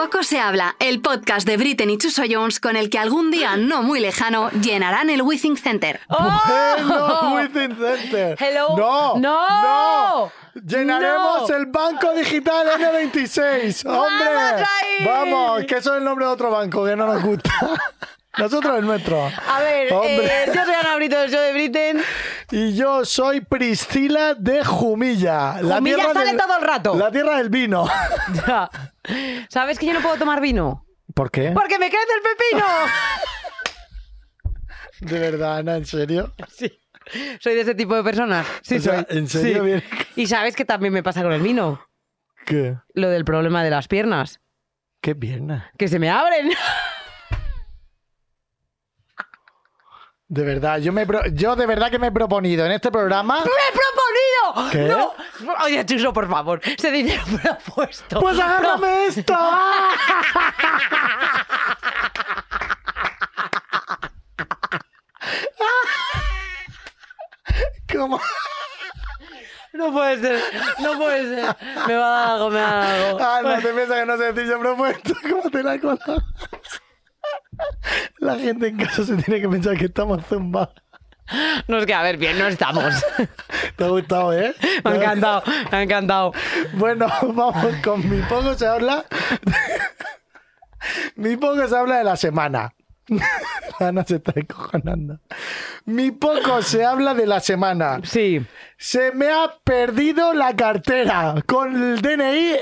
Poco se habla, el podcast de Britney y Chuso Jones con el que algún día no muy lejano llenarán el Withing Center. Bueno, Within Center. Hello. No. No. No. Llenaremos No. el banco digital N26. Hombre. Vamos ahí. Vamos, que eso es el nombre de otro banco que no nos gusta. Nosotros el nuestro. A ver, eh, yo soy Ana Brito del show de Britain. Y yo soy Priscila de Jumilla. Jumilla sale todo el rato. La tierra del vino. Ya. ¿Sabes que yo no puedo tomar vino? ¿Por qué? ¡Porque me crece el pepino! De verdad, Ana, ¿en serio? Sí. Soy de ese tipo de personas. Sí, O sea, soy. ¿en serio Sí. Y sabes que también me pasa con el vino. ¿Qué? Lo del problema de las piernas. ¿Qué pierna? Que se me abren. De verdad, yo, me pro- yo de verdad que me he proponido en este programa... ¡Me he proponido! ¿Qué? ¡No! Oye, Chuso, por favor. Se dice propuesto. ¡Pues agárrame esto! ¿Cómo? No puede ser. No puede ser. Me va a dar algo, me va a dar algo. Ah, no te piensas que no sé decir yo propuesto. ¿Cómo te la he colado? La gente en casa se tiene que pensar que estamos zumbados. No es que, a ver, bien, no estamos. ¿Te ha gustado, eh? Me ha encantado, me ha encantado. Bueno, vamos con mi poco se habla. mi poco se habla de la semana. Ana se está encojonando. Mi poco se habla de la semana. Sí. Se me ha perdido la cartera con el DNI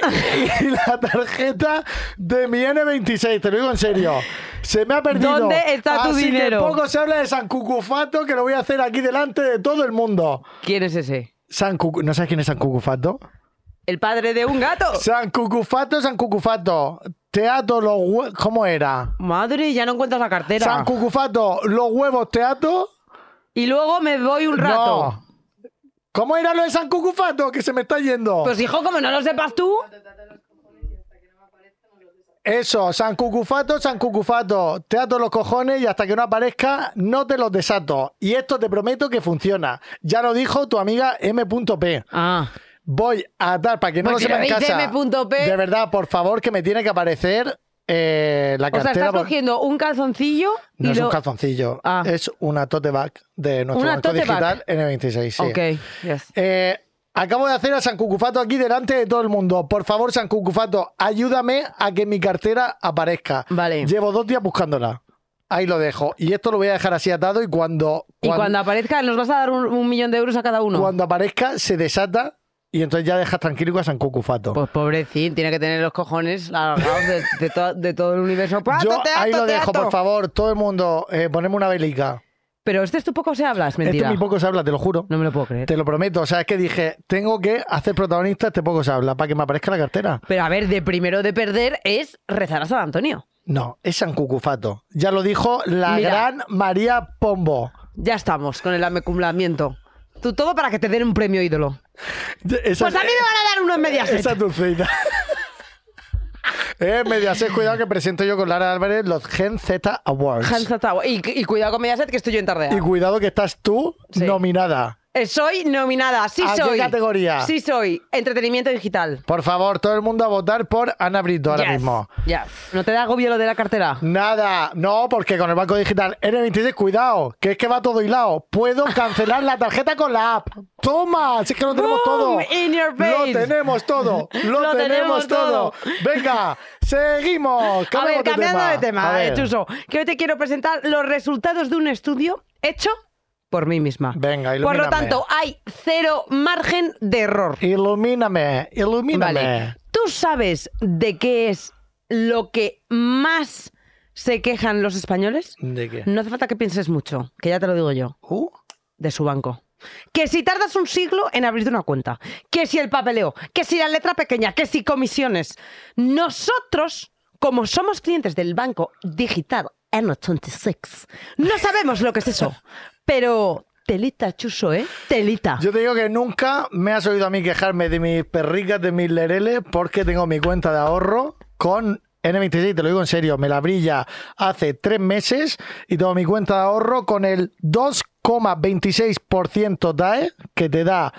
y la tarjeta de mi N26. Te lo digo en serio. Se me ha perdido. ¿Dónde está tu Así dinero? Que poco se habla de San Cucufato que lo voy a hacer aquí delante de todo el mundo. ¿Quién es ese? San Cucu- ¿No sabes quién es San Cucufato? El padre de un gato. San Cucufato, San Cucufato. Teatro, los hue- ¿Cómo era? Madre, ya no encuentras la cartera. San Cucufato, los huevos, teatro. y luego me voy un rato. No. ¿Cómo era lo de San Cucufato? Que se me está yendo. Pues hijo, como no lo sepas tú. Eso, San Cucufato, San Cucufato. Teatro los cojones y hasta que no aparezca, no te los desato. Y esto te prometo que funciona. Ya lo dijo tu amiga M.P. Ah. Voy a dar, para que no Pues lo si sepa en casa. De verdad, por favor, que me tiene que aparecer eh, la O sea, cartera. estás por- cogiendo un calzoncillo No y es lo... un calzoncillo, Ah. es una tote bag de nuestro Una banco digital N26. Sí. Ok, yes. Eh, acabo de hacer a San Cucufato aquí delante de todo el mundo. Por favor, San Cucufato, ayúdame a que mi cartera aparezca. Vale. Llevo dos días buscándola. Ahí lo dejo. Y esto lo voy a dejar así atado y cuando, Y cuan- cuando aparezca, nos vas a dar un, un millón de euros a cada uno. cuando aparezca se desata y entonces ya dejas tranquilo a San Cucufato. Pues pobrecín, tiene que tener los cojones largados de, de to- de todo el universo. Yo ¡Pato, teatro, ahí lo dejo, por favor, todo el mundo, eh, poneme una velica. Pero este es tu poco se habla, es Esto mentira. muy poco se habla, te lo juro. No me lo puedo creer. Te lo prometo. O sea, es que dije, tengo que hacer protagonista este poco se habla para que me aparezca la cartera. Pero a ver, de primero de perder es rezar a San Antonio. No, es San Cucufato. Ya lo dijo la Mira. gran María Pombo. Ya estamos con el acumulamiento. Tú todo para que te den un premio ídolo. Esa, Pues a mí me van a dar uno en Mediaset. Esa es tu cita. eh, Mediaset, cuidado que presento yo con Lara Álvarez los Gen Z Awards. Hans Zatawa. Y, y cuidado con Mediaset que estoy yo en tardea. Y cuidado que estás tú Sí. nominada. Eh, Soy nominada, sí ¿A qué soy. categoría? Sí soy. Entretenimiento digital. Por favor, todo el mundo a votar por Ana Brito ahora Yes, mismo. yes. ¿No te da agobio lo de la cartera? Nada, no, porque con el banco digital N26, cuidado, que es que va todo hilado. Puedo cancelar la tarjeta con la app. Toma, si es que lo tenemos Boom, todo. in your face. Lo tenemos todo. Lo, Lo tenemos, tenemos todo. todo. Venga, seguimos. A ver, cambiando de tema, A eh, ver. Chuso, que hoy te quiero presentar los resultados de un estudio hecho por mí misma. Venga, Por lo ilumíname. tanto, hay cero margen de error. Ilumíname, ilumíname. Vale. ¿Tú sabes de qué es lo que más se quejan los españoles? ¿De qué? No hace falta que pienses mucho, que ya te lo digo yo. Uh, De su banco. Que si tardas un siglo en abrirte una cuenta, que si el papeleo, que si la letra pequeña, que si comisiones. Nosotros, como somos clientes del banco digital N26, no sabemos lo que es eso. Pero telita, chuso, ¿eh? Telita. Yo te digo que nunca me has oído a mí quejarme de mis perricas, de mis lereles, porque tengo mi cuenta de ahorro con N26, te lo digo en serio, me la brilla hace tres meses y tengo mi cuenta de ahorro con el 2,26% DAE que te da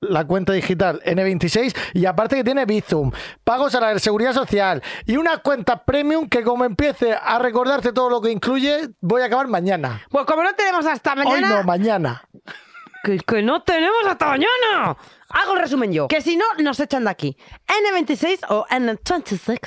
la cuenta digital N26 y aparte que tiene Bizum, pagos a la seguridad social y una cuenta premium que como empiece a recordarte todo lo que incluye, voy a acabar mañana. Pues como no tenemos hasta Hoy mañana. no, mañana. Que, que no tenemos hasta mañana. Hago el resumen yo. Que si no, nos echan de aquí. N26 o N26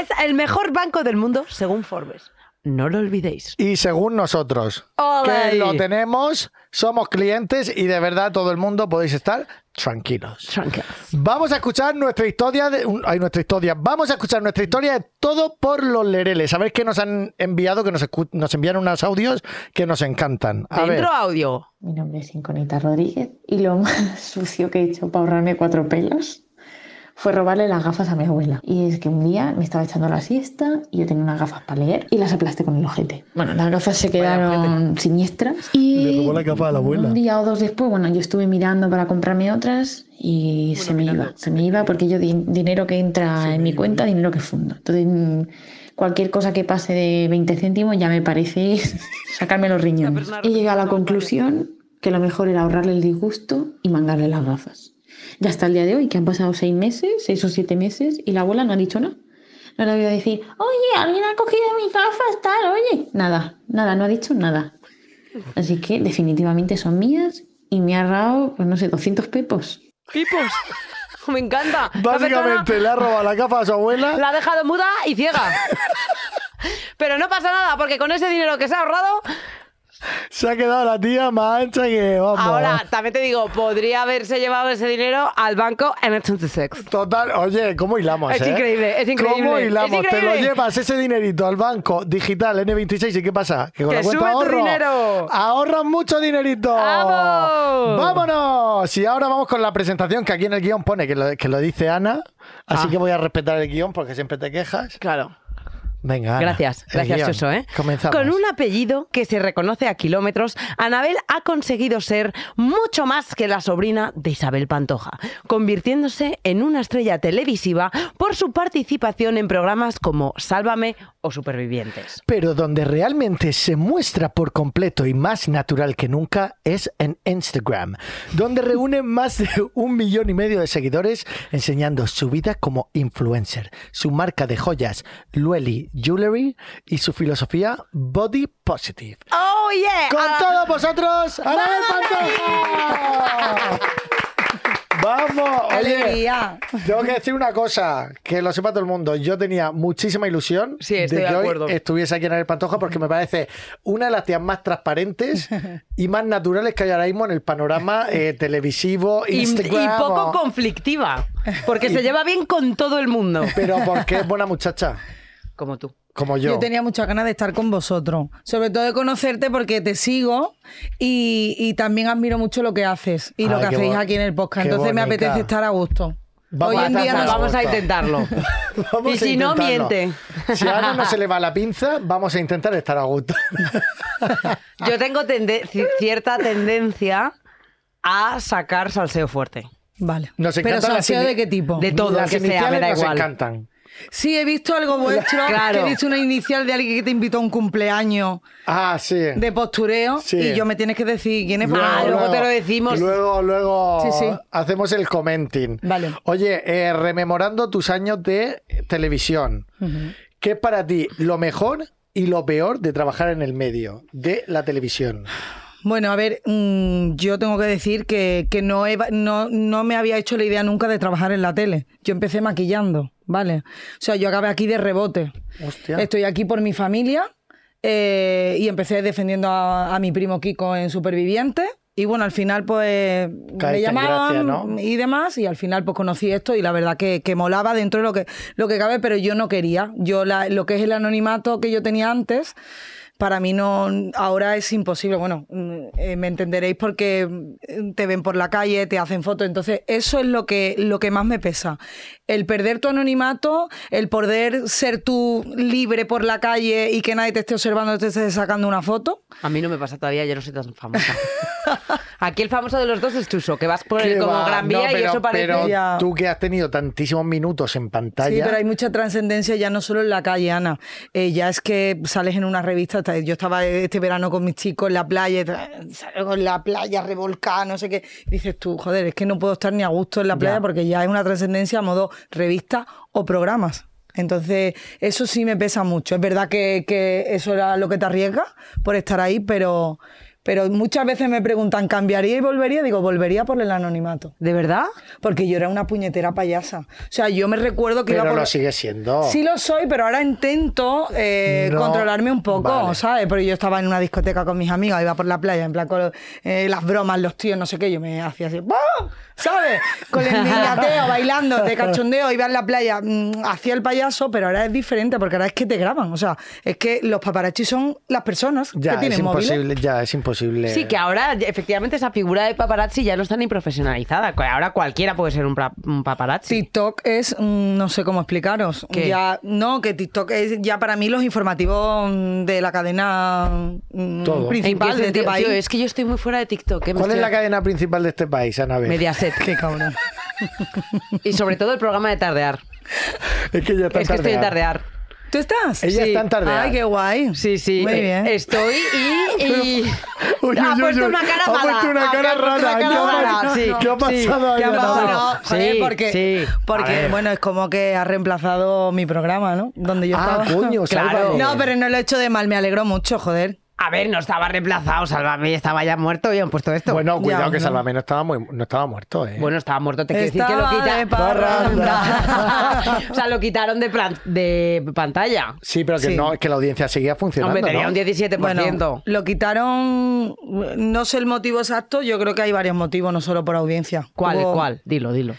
es el mejor banco del mundo según Forbes. No lo olvidéis. Y según nosotros, que lo tenemos, somos clientes y de verdad todo el mundo podéis estar tranquilos. Tranquilos. Vamos a escuchar nuestra historia de ay, nuestra historia. Vamos a escuchar nuestra historia de todo por los lereles. Sabéis que nos han enviado, que nos, nos envían unos audios que nos encantan. A ver. Dentro audio. Mi nombre es Inconita Rodríguez y lo más sucio que he hecho para ahorrarme cuatro pelas fue robarle las gafas a mi abuela. Y es que un día me estaba echando la siesta y yo tenía unas gafas para leer y las aplasté con el ojete. Bueno, las gafas se quedaron siniestras y Le robó la capa a la abuela. un día o dos después, bueno, yo estuve mirando para comprarme otras y se me iba. Se me iba porque yo di- dinero que entra en mi cuenta, dinero que fundo. Entonces, mm, cualquier cosa que pase de 20 céntimos ya me parece sacarme los riñones. He llegado a la conclusión que lo mejor era ahorrarle el disgusto y mandarle las gafas. Ya hasta el día de hoy, que han pasado seis meses, seis o siete meses, y la abuela no ha dicho nada. No le voy a decir, oye, alguien ha cogido mis gafas, tal, oye. Nada, nada, no ha dicho nada. Así que definitivamente son mías y me ha ahorrado, pues no sé, 200 pepos. Pipos. Me encanta. Básicamente le ha robado la capa a su abuela. La ha dejado muda y ciega. Pero no pasa nada, porque con ese dinero que se ha ahorrado, Se ha quedado la tía más ancha que vamos. ahora también te digo, podría haberse llevado ese dinero al banco M26. Total, oye, ¿cómo hilamos? Es eh? increíble, es increíble, ¿Cómo es hilamos? Te lo llevas ese dinerito al banco digital N26 y ¿qué pasa? Que con ¡Que la cuenta sube tu ahorro dinero! ahorras mucho dinerito. ¡Vamos! ¡Vámonos! Y ahora vamos con la presentación que aquí en el guion pone que lo, que lo dice Ana. Así Ah. que voy a respetar el guion porque siempre te quejas. Claro. Venga, Ana, Gracias, gracias. Chuso, ¿eh? Comenzamos. Con un apellido que se reconoce a kilómetros, Anabel ha conseguido ser mucho más que la sobrina de Isabel Pantoja, convirtiéndose en una estrella televisiva por su participación en programas como Sálvame o Supervivientes. Pero donde realmente se muestra por completo y más natural que nunca es en Instagram, donde reúne más de un millón y medio de seguidores enseñando su vida como influencer, su marca de joyas Lueli Jewelry y su filosofía Body Positive. ¡Oh, yeah! Con Ah, todos vosotros, Pantoja. Vamos, oye, tengo que decir una cosa, que lo sepa todo el mundo. Yo tenía muchísima ilusión Sí, de que hoy estuviese aquí en el Pantoja porque me parece una de las tías más transparentes y más naturales que hay ahora mismo en el panorama eh, televisivo, y, y Instagram. poco o- conflictiva, porque se lleva bien con todo el mundo. Pero porque es buena muchacha, Como tú. como yo. Yo tenía muchas ganas de estar con vosotros. Sobre todo de conocerte porque te sigo y, y también admiro mucho lo que haces y lo que hacéis aquí en el podcast. Entonces me apetece estar a gusto. Vamos Hoy en día estar no a vamos a intentarlo. Vamos y si no, miente. Si a Ana no se le va la pinza, vamos a intentar estar a gusto. Yo tengo tende- ci- cierta tendencia a sacar salseo fuerte. Vale. Nos Pero salseo de qué tipo? De todo, las que sea, me da nos igual. encantan. Sí, he visto algo vuestro. Claro. que he visto una inicial de alguien que te invitó a un cumpleaños Ah, sí. de postureo Sí. y yo me tienes que decir quién es. Ah, porque- luego te lo decimos. Luego, luego Sí, sí. hacemos el commenting. Vale. Oye, eh, rememorando tus años de televisión, ¿qué es para ti lo mejor y lo peor de trabajar en el medio de la televisión? Bueno, a ver, mm, yo tengo que decir que, que no, he- no, no me había hecho la idea nunca de trabajar en la tele. Yo empecé maquillando, ¿vale? O sea, yo acabé aquí de rebote. Hostia. Estoy aquí por mi familia eh, y empecé defendiendo a, a mi primo Kiko en Superviviente. Y bueno, al final pues me Caíste en llamaban gracia, ¿no? y demás y al final pues conocí esto y la verdad que, que molaba dentro de lo que, lo que cabe, pero yo no quería. Yo la- lo que es el anonimato que yo tenía antes, para mí no, ahora es imposible. Bueno, mm, eh, me entenderéis porque mm, te ven por la calle, te hacen fotos. Entonces, eso es lo que, lo que más me pesa. El perder tu anonimato, el poder ser tú libre por la calle y que nadie te esté observando, te esté sacando una foto. A mí no me pasa todavía, yo no soy tan famosa. Aquí el famoso de los dos es Chuso, que vas por ¿Qué el como va? Gran Vía No, y eso parece... Pero Ya. tú que has tenido tantísimos minutos en pantalla. Sí, pero hay mucha trascendencia ya no solo en la calle, Ana. Eh, ya es que sales en una revista. Yo estaba este verano con mis chicos en la playa, salgo en la playa revolcada, no sé qué. Y dices tú, joder, es que no puedo estar ni a gusto en la playa Ya. porque ya es una trascendencia a modo revista o programas. Entonces, eso sí me pesa mucho. Es verdad que, que eso era lo que te arriesga por estar ahí, pero, pero muchas veces me preguntan, ¿cambiaría y volvería? Digo, volvería por el anonimato. ¿De verdad? Porque yo era una puñetera payasa. O sea, yo me recuerdo que pero iba por... lo sigue siendo. Sí lo soy, pero ahora intento eh, No, controlarme un poco, vale. ¿sabes? Porque yo estaba en una discoteca con mis amigas, iba por la playa, en plan con eh, las bromas, los tíos, no sé qué, yo me hacía así, ¡bum! ¿Sabes? Con el niñateo, bailando, de cachondeo, iba en la playa, mm, hacía el payaso, pero ahora es diferente, porque ahora es que te graban, o sea, es que los paparazzi son las personas ya, que es tienen móviles. imposible, ya, es imposible. Sí, que ahora efectivamente esa figura de paparazzi ya no está ni profesionalizada. Ahora cualquiera puede ser un, un paparazzi. TikTok es, mm, no sé cómo explicaros. ¿Qué? Ya, no, que TikTok es ya para mí los informativos de la cadena mm, Todo. ¿En qué principal de este país. Tío, es que yo estoy muy fuera de TikTok. ¿eh? ¿Cuál es la cadena principal de este país, Anabel? Mediaset. Qué cabrón. Y sobre todo el programa de tardear. Es que ya está Es que estoy en tardear. ¿Tú estás? Ella Sí. está en tardear. Ay, qué guay. Sí, sí. Muy eh, bien. Estoy y. y- Uy, ha uy, puesto uy, una cara ha mala. puesto una Ha cara puesto una cara ¿Qué ha rara, pasado? sí, ¿Qué ha pasado ahí, ¿Qué ha pasado? No, joder, Sí, porque, sí. A porque ver. bueno, es como que ha reemplazado mi programa, ¿no? Donde yo Ah, estaba. coño, Claro. sálvame. No, pero no lo he hecho de mal, me alegro mucho, joder. A ver, no estaba reemplazado, Sálvame, estaba ya muerto y han puesto esto. Bueno, cuidado Ya, que no. Sálvame no estaba, muy, no estaba muerto, ¿eh? Bueno, estaba muerto, te quiero decir que lo Estaba de parranda. o sea, lo quitaron de, plan- de pantalla. sí, pero que Sí. no, que la audiencia seguía funcionando, Hombre, tenía ¿no? un 17%. Bueno, lo quitaron, no sé el motivo exacto, yo creo que hay varios motivos, no solo por audiencia. ¿Cuál? Hubo- ¿Cuál? Dilo, dilo.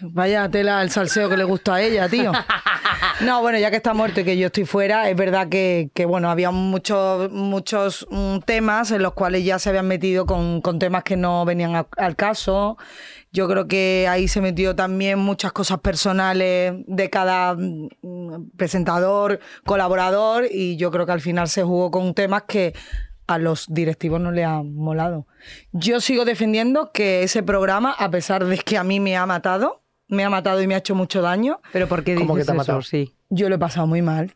Vaya tela el salseo que le gusta a ella, tío. No, bueno, ya que está muerto y que yo estoy fuera, es verdad que, que, bueno, había muchos, muchos mm, temas en los cuales ya se habían metido con, temas que no venían al caso. Yo creo que ahí se metió también muchas cosas personales de cada mm, presentador, colaborador, y yo creo que al final se jugó con temas que a los directivos no le han molado. Yo sigo defendiendo que ese programa, a pesar de que a mí me ha matado, me ha matado y me ha hecho mucho daño, ¿Pero por qué ¿Cómo dices que te ha eso? matado? Sí. yo lo he pasado muy mal.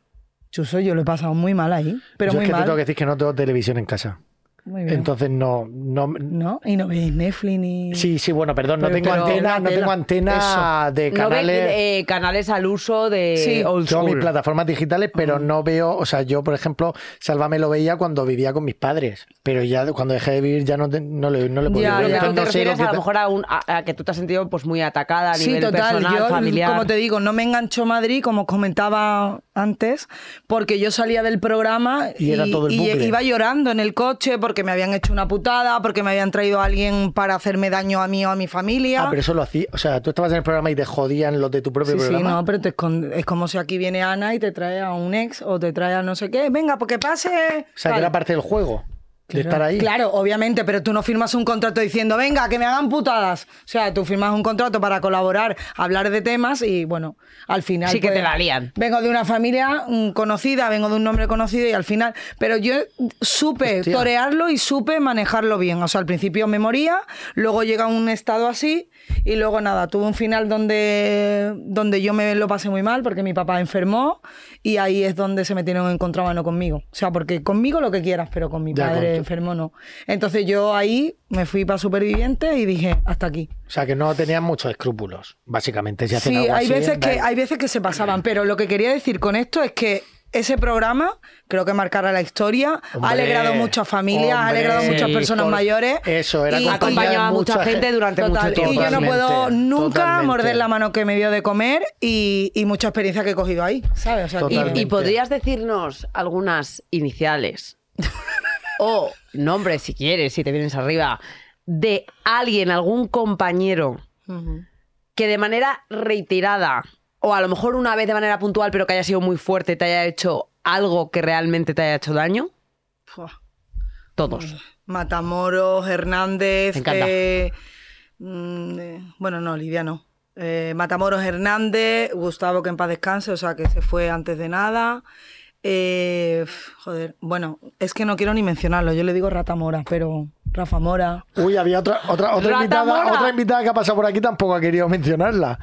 Chuso, yo lo he pasado muy mal ahí, pero Yo muy es que te mal. tengo que decir que no tengo televisión en casa. Muy bien. Entonces no, no, ¿No? Y no veis Netflix ni... Sí, sí, bueno, perdón, no tengo pero- antena, no tengo antena de No ve canales. eh, canales al uso de Sí. old mis plataformas digitales, pero no veo, o sea, yo, por ejemplo, Sálvame lo veía cuando vivía con mis padres, pero ya cuando dejé de vivir ya no, te- no le, no le podía Ya, ver. ya. Pero te no sé lo refieres a lo te- mejor a, un- a- a que tú te has sentido pues muy atacada a Sí, nivel total. personal, Yo, familiar. como te digo, no me enganchó Madrid, como os comentaba antes, porque yo salía del programa Y era todo el y iba llorando en el coche porque me habían hecho una putada, porque me habían traído a alguien para hacerme daño a mí o a mi familia. Ah, pero eso lo hacía, o sea, tú estabas en el programa y te jodían los de tu propio Sí, sí, programa. no, pero te es como si aquí viene Ana y te trae a un ex o te trae a no sé qué. Venga, porque pase. O sea, que era parte del juego, de Claro. estar ahí. Claro, obviamente, pero tú no firmas un contrato diciendo, venga, que me hagan putadas. O sea, tú firmas un contrato para colaborar, hablar de temas y, bueno, al final. Sí que pues, te la lían. Vengo de una familia mm, conocida, vengo de un nombre conocido y al final. Pero yo supe Hostia. torearlo y supe manejarlo bien. O sea, al principio me moría, luego llega un estado así y luego nada, tuve un final donde, donde yo me lo pasé muy mal porque mi papá enfermó y ahí es donde se metieron en contramano conmigo. O sea, porque conmigo lo que quieras, pero con mi Ya, padre tu- enfermo no. Entonces yo ahí me fui para superviviente y dije, hasta aquí. O sea, que no tenían muchos escrúpulos, básicamente. Si hacen Sí, algo hay así, veces, que, hay veces que se pasaban, pero lo que quería decir con esto es que ese programa creo que marcará la historia, ha alegrado muchas familias, ha alegrado a muchas personas mayores. eso, era y- acompañaba a mucha gente durante Total, mucho tiempo. Y yo no puedo nunca totalmente. morder la mano que me dio de comer y, y mucha experiencia que he cogido ahí, ¿sabes? O sea, Y-. Y, podrías decirnos algunas iniciales o nombres, si quieres, si te vienes arriba, de alguien, algún compañero que de manera reiterada o a lo mejor una vez de manera puntual, pero que haya sido muy fuerte, te haya hecho algo que realmente te haya hecho daño? Todos. Matamoros, Hernández. Eh, mm, eh, bueno, no, Lidia no. Eh, Matamoros, Hernández, Gustavo que en paz descanse, o sea que se fue antes de nada. Eh, joder, bueno, es que no quiero ni mencionarlo, yo le digo Rata Mora, pero Rafa Mora. Uy, había otra, otra, otra, invitada, Mora. otra invitada que ha pasado por aquí, tampoco ha querido mencionarla.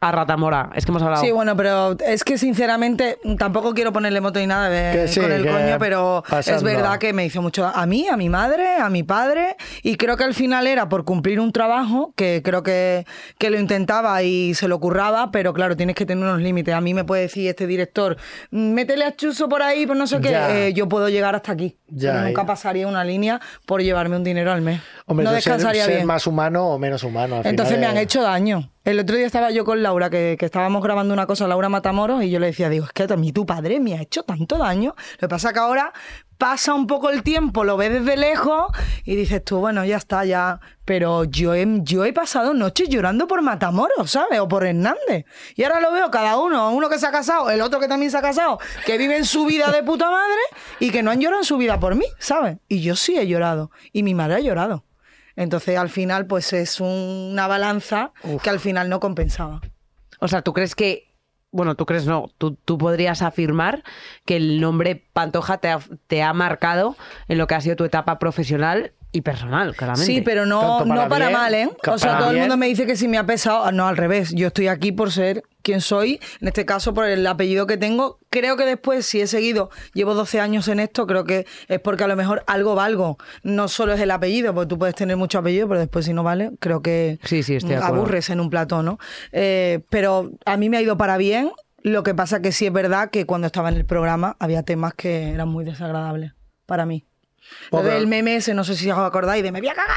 A Ratamora, es que hemos hablado. Sí, bueno, pero es que sinceramente tampoco quiero ponerle moto ni nada de- Que sí, con el coño, pero pasando. es verdad que me hizo mucho a mí, a mi madre, a mi padre, y creo que al final era por cumplir un trabajo que creo que, que lo intentaba y se lo curraba, pero claro, tienes que tener unos límites. A mí me puede decir este director, métele a Chuso por ahí, pues no sé qué, eh, yo puedo llegar hasta aquí. Ya, pero nunca ya. pasaría una línea por llevarme un dinero al mes. Hombre, no es ser- descansaría ser, bien. más humano o menos humano. al Entonces final me han hecho daño. El otro día estaba yo con Laura, que, que estábamos grabando una cosa, Laura Matamoros, y yo le decía, digo, es que a mí tu padre me ha hecho tanto daño. Lo que pasa que ahora pasa un poco el tiempo, lo ves desde lejos y dices tú, bueno, ya está, ya. Pero yo he, yo he pasado noches llorando por Matamoros, ¿sabes? O por Hernández. Y ahora lo veo cada uno, uno que se ha casado, el otro que también se ha casado, que viven su vida de puta madre y que no han llorado en su vida por mí, ¿sabes? Y yo sí he llorado. Y mi madre ha llorado. Entonces, al final, pues es una balanza que al final no compensaba. O sea, ¿tú crees que, bueno, tú crees no, tú, tú podrías afirmar que el nombre Pantoja te ha, te ha marcado en lo que ha sido tu etapa profesional y personal, claramente? Sí, pero no, Tanto para no para bien, mal, ¿eh? O sea, todo el mundo me dice que si me ha pesado. Ah, No, al revés. Yo estoy aquí por ser quien soy. En este caso, por el apellido que tengo. Creo que después, si he seguido, llevo 12 años en esto, creo que es porque a lo mejor algo valgo. No solo es el apellido, porque tú puedes tener mucho apellido, pero después si no vale, creo que Sí, sí, acuerdo. aburres en un plató, ¿no? Eh, pero a mí me ha ido para bien. Lo que pasa que sí es verdad que cuando estaba en el programa había temas que eran muy desagradables para mí. Pobre- del meme ese, no sé si os acordáis, de me voy a cagar.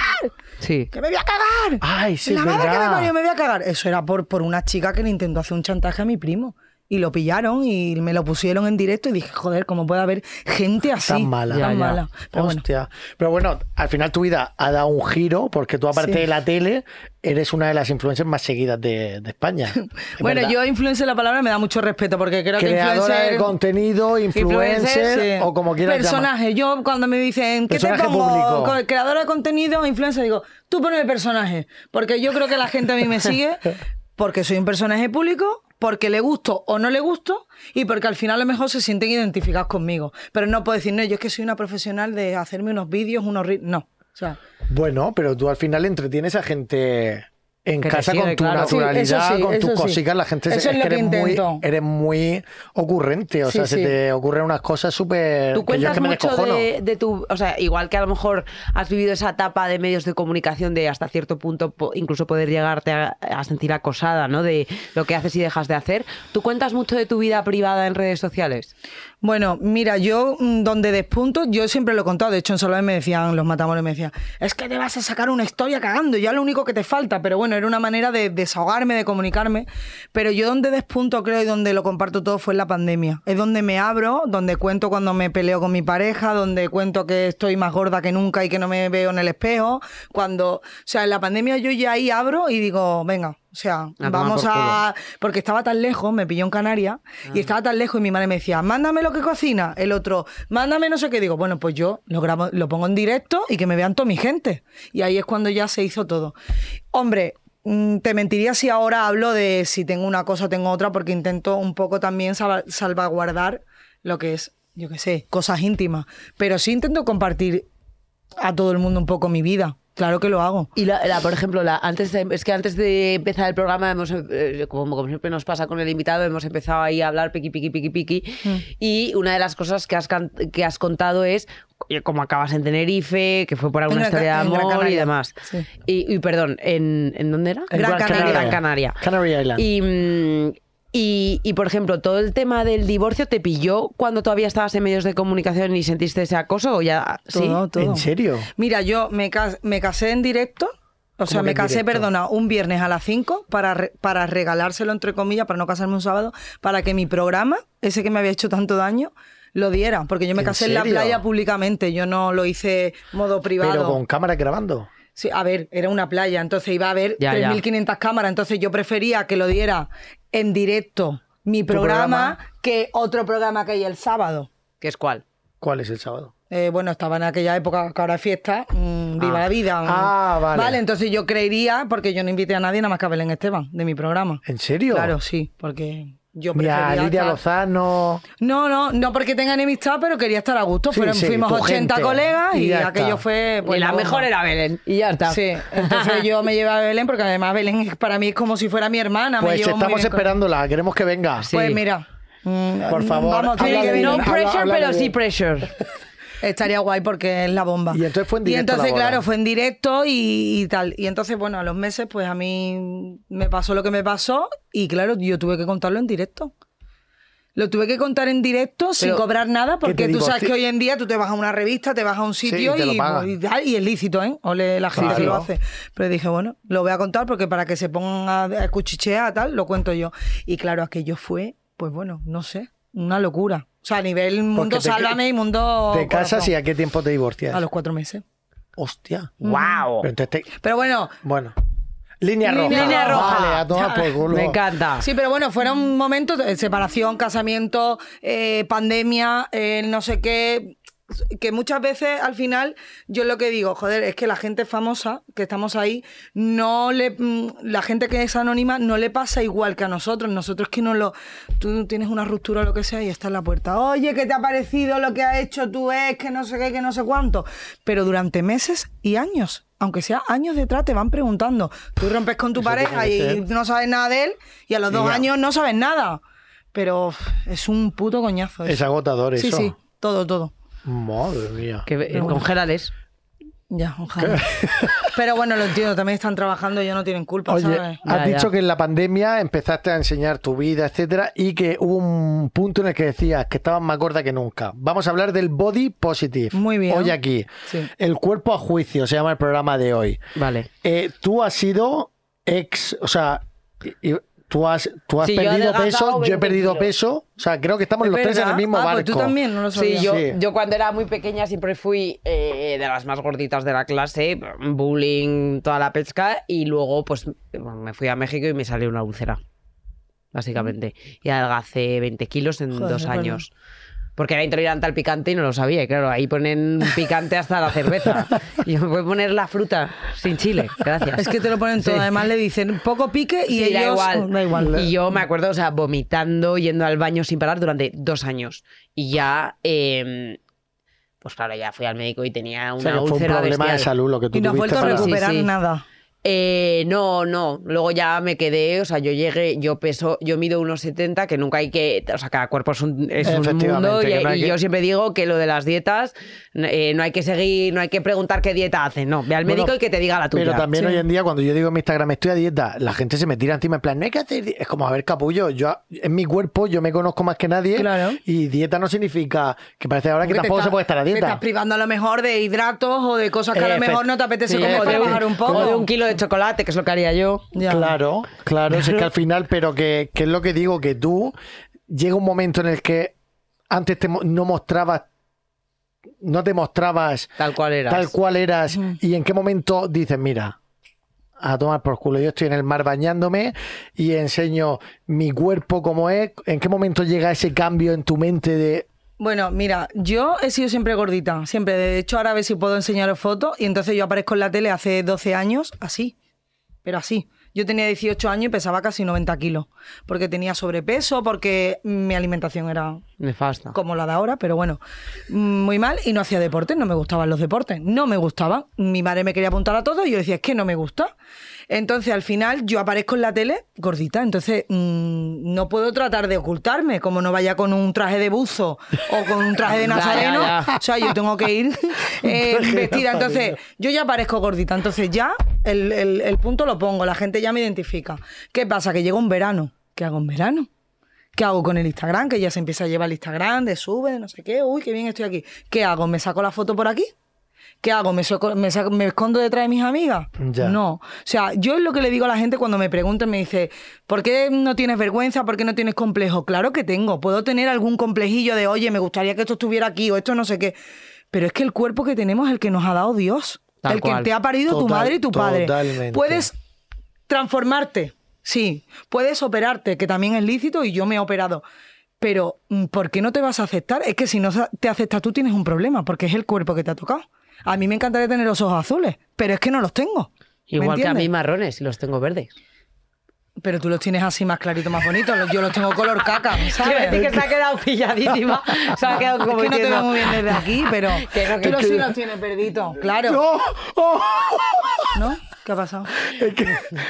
Sí. ¡Que me voy a cagar! Ay, sí, La madre que me verdad. parió, me voy a cagar. Eso era por, por una chica que le intentó hacer un chantaje a mi primo. Y lo pillaron y me lo pusieron en directo y dije, joder, ¿cómo puede haber gente así? Tan mala. Ya, Tan ya. mala. Pero bueno. Hostia. Pero bueno, al final tu vida ha dado un giro porque tú, aparte Sí. de la tele, eres una de las influencers más seguidas de, de España. Es Bueno, verdad. yo influencer la palabra me da mucho respeto porque creo que Creadora influencer... de contenido, influencer, sí. o como quieras llamar. Personaje. Yo cuando me dicen, ¿qué te Personaje pongo? público. Co- Creadora de contenido, influencer, digo, tú ponme personaje. Porque yo creo que la gente a mí me sigue porque soy un personaje público, porque le gusto o no le gusto y porque al final a lo mejor se sienten identificados conmigo. Pero no puedo decir, no, yo es que soy una profesional de hacerme unos vídeos, unos... ri-". No. O sea, Bueno, pero tú al final entretienes a gente en casa con tu claro. Naturalidad, sí, con tus sí. cositas. La gente Eso es, que eres, muy, intento. eres muy ocurrente. O Sí, sea, se te ocurren unas cosas súper. Tú que yo es cuentas que mucho de, de tu, o sea, igual que a lo mejor has vivido esa etapa de medios de comunicación de hasta cierto punto incluso poder llegarte a, a sentir acosada, ¿no? De lo que haces y dejas de hacer. ¿Tú cuentas mucho de tu vida privada en redes sociales? Bueno, mira, yo mm, donde despunto, yo siempre lo he contado. De hecho, en Salomé me decían, los matamores me decían, es que te vas a sacar una historia cagando, ya lo único que te falta. Pero bueno, era una manera de desahogarme, de comunicarme. Pero yo donde despunto, creo, y donde lo comparto todo fue en la pandemia. Es donde me abro, donde cuento cuando me peleo con mi pareja, donde cuento que estoy más gorda que nunca y que no me veo en el espejo. Cuando, o sea, en la pandemia yo ya ahí abro y digo, venga. O sea, vamos por a, porque estaba tan lejos, me pilló en Canarias, y estaba tan lejos y mi madre me decía, mándame lo que cocina, el otro, mándame no sé qué, digo, bueno, pues yo lo grabo, lo pongo en directo y que me vean toda mi gente. Y ahí es cuando ya se hizo todo. Hombre, mm, te mentiría si ahora hablo de si tengo una cosa o tengo otra, porque intento un poco también salva- salvaguardar lo que es, yo qué sé, cosas íntimas. Pero sí intento compartir a todo el mundo un poco mi vida. Claro que lo hago. Y la, la- por ejemplo, la, antes de- es que antes de empezar el programa, hemos, eh, como, como siempre nos pasa con el invitado, hemos empezado ahí a hablar piqui, piqui, piqui, piqui. Y una de las cosas que has, can- que has contado es oye, cómo acabas en Tenerife, que fue por alguna Gran historia de amor y demás. Sí. Y, y, perdón, ¿en, ¿en dónde era? En Gran Canaria. Gran Canaria. Canary Island. Y, mm, y, y, por ejemplo, todo el tema del divorcio te pilló cuando todavía estabas en medios de comunicación y sentiste ese acoso o ya sí. Todo, todo. ¿En serio? Mira, yo me, cas- me casé en directo. O sea, ¿Cómo que me casé, directo? perdona, un viernes a las 5 para, re- para regalárselo, entre comillas, para no casarme un sábado, para que mi programa, ese que me había hecho tanto daño, lo diera. Porque yo me ¿En casé en la playa públicamente, yo no lo hice modo privado. Pero con cámara grabando. Sí, a ver, era una playa, entonces iba a haber Ya, ya. 3.500 cámaras, entonces yo prefería que lo diera en directo mi programa, programa? que otro programa que hay el sábado. ¿Qué es cuál? ¿Cuál es el sábado? Eh, bueno, estaba en aquella época que ahora es fiesta, mm, viva Ah. la vida. Ah, vale. entonces yo creería, porque yo no invité a nadie nada más que a Belén Esteban, de mi programa. ¿En serio? Claro, sí, porque yo prefería Lidia estar- Lozano. No, no, no porque tenga enemistad, pero quería estar a gusto. Sí, Fueron- sí, fuimos tu 80 gente. colegas Y aquello está. fue... pues, y la mejor era Belén. Y ya está. Sí, entonces yo me llevé a Belén porque además Belén es- para mí es como si fuera mi hermana. me Pues llevo muy estamos con- esperándola, queremos que venga. Pues mira. mm, Por favor, vamos, tiene habla que de venir. No pressure, habla pero sí pressure. Estaría guay porque es la bomba. Y entonces fue en directo Y entonces, claro, fue en directo y, y tal. Y entonces, bueno, a los meses, pues a mí me pasó lo que me pasó y claro, yo tuve que contarlo en directo. Lo tuve que contar en directo sin cobrar nada porque tú sabes que hoy en día tú te vas a una revista, te vas a un sitio y es lícito, ¿eh? Ole la gente que lo hace. Pero dije, bueno, lo voy a contar porque para que se pongan a, a cuchichear, tal, lo cuento yo. Y claro, aquello fue, pues bueno, no sé, una locura. O sea, a nivel mundo te- sálvame y mundo... ¿Te casas corazón. y a qué tiempo te divorcias? A los cuatro meses. Hostia. ¡Wow! Pero entonces te- Pero bueno, Bueno. Línea roja. Línea roja. Vale, a tomar por culo. Me encanta. sí, pero bueno, fueron momentos de separación, casamiento, eh, pandemia, eh, no sé qué. Que muchas veces al final yo lo que digo, joder, es que la gente famosa que estamos ahí, no le mm, la gente que es anónima no le pasa igual que a nosotros. Nosotros que no lo. Tú tienes una ruptura o lo que sea y está en la puerta. Oye, ¿qué te ha parecido lo que ha hecho tú es que no sé qué, que no sé cuánto? Pero durante meses y años, aunque sea años detrás, te van preguntando. Tú rompes con tu Eso pareja y no sabes nada de él y a los dos años no sabes nada. Pero es un puto coñazo. Es eso. agotador Sí, eso. sí, todo, todo. Madre mía. Que, eh, congélales. Ya, ojalá. Pero bueno, lo entiendo, también están trabajando y ya no tienen culpa, Oye, ¿sabes? has Ya, dicho ya. que en la pandemia empezaste a enseñar tu vida, etcétera, y que hubo un punto en el que decías que estabas más gorda que nunca. Vamos a hablar del body positive. Muy bien. Hoy aquí. Sí. El cuerpo a juicio se llama el programa de hoy. Vale. Eh, tú has sido ex, o sea, tú has, tú has yo perdido peso, yo he 20 perdido kilos. peso. O sea, creo que estamos ¿Es los tres en el mismo ah, barco. Pues tú también, no lo Sí, sabía. yo, Sí. yo cuando era muy pequeña siempre fui eh, de las más gorditas de la clase, bullying, toda la pesca, y luego pues me fui a México y me salió una úlcera, básicamente. Y adelgacé 20 kilos en Joder, dos bueno. Porque era intolerante al picante y no lo sabía. Y claro, ahí ponen picante hasta la cerveza. Y yo me voy a poner la fruta sin chile. Gracias. Es que te lo ponen todo. Sí. Además le dicen poco pique y Sí, da ellos... igual. Da igual. Y yo me acuerdo, o sea, vomitando, yendo al baño sin parar durante dos años. Y ya, eh, pues claro, ya fui al médico y tenía O una sea, que fue un úlcera problema de bestial. salud lo que tú Y no tuviste vuelto a para- Sí, recuperar sí. nada. Eh, no, no. Luego ya me quedé, o sea, yo llegué, yo peso, yo mido unos 70, que nunca hay que, o sea, cada cuerpo es un, es un mundo y, no y que- yo siempre digo que lo de las dietas eh, no hay que seguir, no hay que preguntar qué dieta hacen, no, ve al Bueno, médico y que te diga la tuya. Pero también Sí. hoy en día, cuando yo digo en mi Instagram estoy a dieta, la gente se me tira encima en plan, no hay que hacer. di-". Es como, a ver, capullo, yo en mi cuerpo yo me conozco más que nadie. Claro. Y dieta no significa que parece ahora que Porque tampoco está- se puede estar a Te estás dieta. privando a lo mejor de hidratos o de cosas que a lo mejor no te apetece Sí, comer para efectivamente. bajar un poco. O de un kilo de chocolate, que es lo que haría yo. Ya. Claro, claro, es que al final, pero que, que es lo que digo, que tú llega un momento en el que antes te no mostrabas, no te mostrabas Tal cual eras. tal cual eras y en qué momento dices, mira, a tomar por culo, yo estoy en el mar bañándome y enseño mi cuerpo como es, en qué momento llega ese cambio en tu mente de... Bueno, mira, yo he sido siempre gordita, siempre. De hecho, ahora a ver si puedo enseñaros fotos. Y entonces yo aparezco en la tele hace 12 años, así. Pero así. Yo tenía 18 años y pesaba casi 90 kilos. Porque tenía sobrepeso, porque mi alimentación era Nefasta. como la de ahora, pero bueno, muy mal. Y no hacía deporte, no me gustaban los deportes. No me gustaban. Mi madre me quería apuntar a todo y yo decía, es que no me gusta. Entonces, al final, yo aparezco en la tele gordita. Entonces, mm, no puedo tratar de ocultarme, como no vaya con un traje de buzo o con un traje de Ya, ya, nazareno. ya. O sea, yo tengo que ir eh, vestida. Entonces, yo ya aparezco gordita. Entonces, ya el, el- el punto lo pongo. La gente ya me identifica. ¿Qué pasa? Que llega un verano. ¿Qué hago en verano? ¿Qué hago con el Instagram? Que ya se empieza a llevar el Instagram, de sube, de no sé qué. Uy, qué bien estoy aquí. ¿Qué hago? ¿Me saco la foto por aquí? ¿Qué hago? ¿Me, soco- me, saco- me escondo detrás de mis amigas? Ya. No. O sea, yo es lo que le digo a la gente cuando me preguntan, me dice, ¿por qué no tienes vergüenza? ¿Por qué no tienes complejo? Claro que tengo. Puedo tener algún complejillo de, oye, me gustaría que esto estuviera aquí o esto no sé qué. Pero es que el cuerpo que tenemos es el que nos ha dado Dios. Tal el cual. que te ha parido tu madre y tu padre. totalmente. Puedes transformarte, sí. Puedes operarte, que también es lícito y yo me he operado. Pero, mm, ¿por qué no te vas a aceptar? Es que si no te aceptas tú tienes un problema, porque es el cuerpo que te ha tocado. A mí me encantaría tener los ojos azules, pero es que no los tengo. ¿me Igual que a mí marrones y los tengo verdes. Pero tú los tienes así más claritos, más bonitos. Los- Yo los tengo color caca, Quiero ¿sabes? decir que se ha quedado pilladísima. Se ha quedado Es como que no te veo muy bien desde aquí, pero Que no, que tú los no. sí los tienes perditos, claro. ¡Oh! ¿No? ¿Qué ha pasado? Es que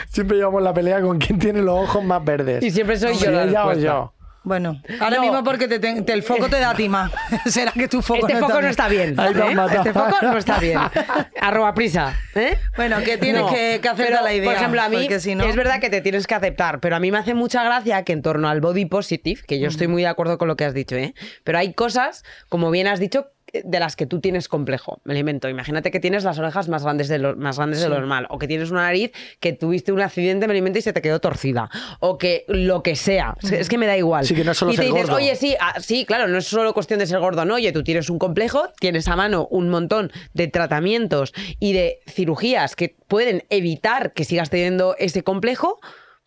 siempre llevamos la pelea con quién tiene los ojos más verdes. Y siempre soy Si yo la ella o yo. Bueno, ahora No. mismo porque te, te- te- el foco te da a ti más. Será que tu foco Este no foco está no está bien. ¿eh? Este foco no está bien. Arroba prisa. ¿eh? Bueno, que tienes que- que aceptar pero, la idea, Por ejemplo, a mí si no- es verdad que te tienes que aceptar, pero a mí me hace mucha gracia que en torno al body positive, que yo estoy muy de acuerdo con lo que has dicho, ¿eh? pero hay cosas, como bien has dicho, de las que tú tienes complejo. Me lo invento. Imagínate que tienes las orejas más grandes de lo, más grandes de lo normal. O que tienes una nariz que tuviste un accidente, me lo invento, y se te quedó torcida. O que lo que sea. Es que- Es que me da igual. Sí, que no es solo y te ser dices, gordo. oye, sí, ah, sí, claro, no es solo cuestión de ser gordo, no. Oye, tú tienes un complejo, tienes a mano un montón de tratamientos y de cirugías que pueden evitar que sigas teniendo ese complejo.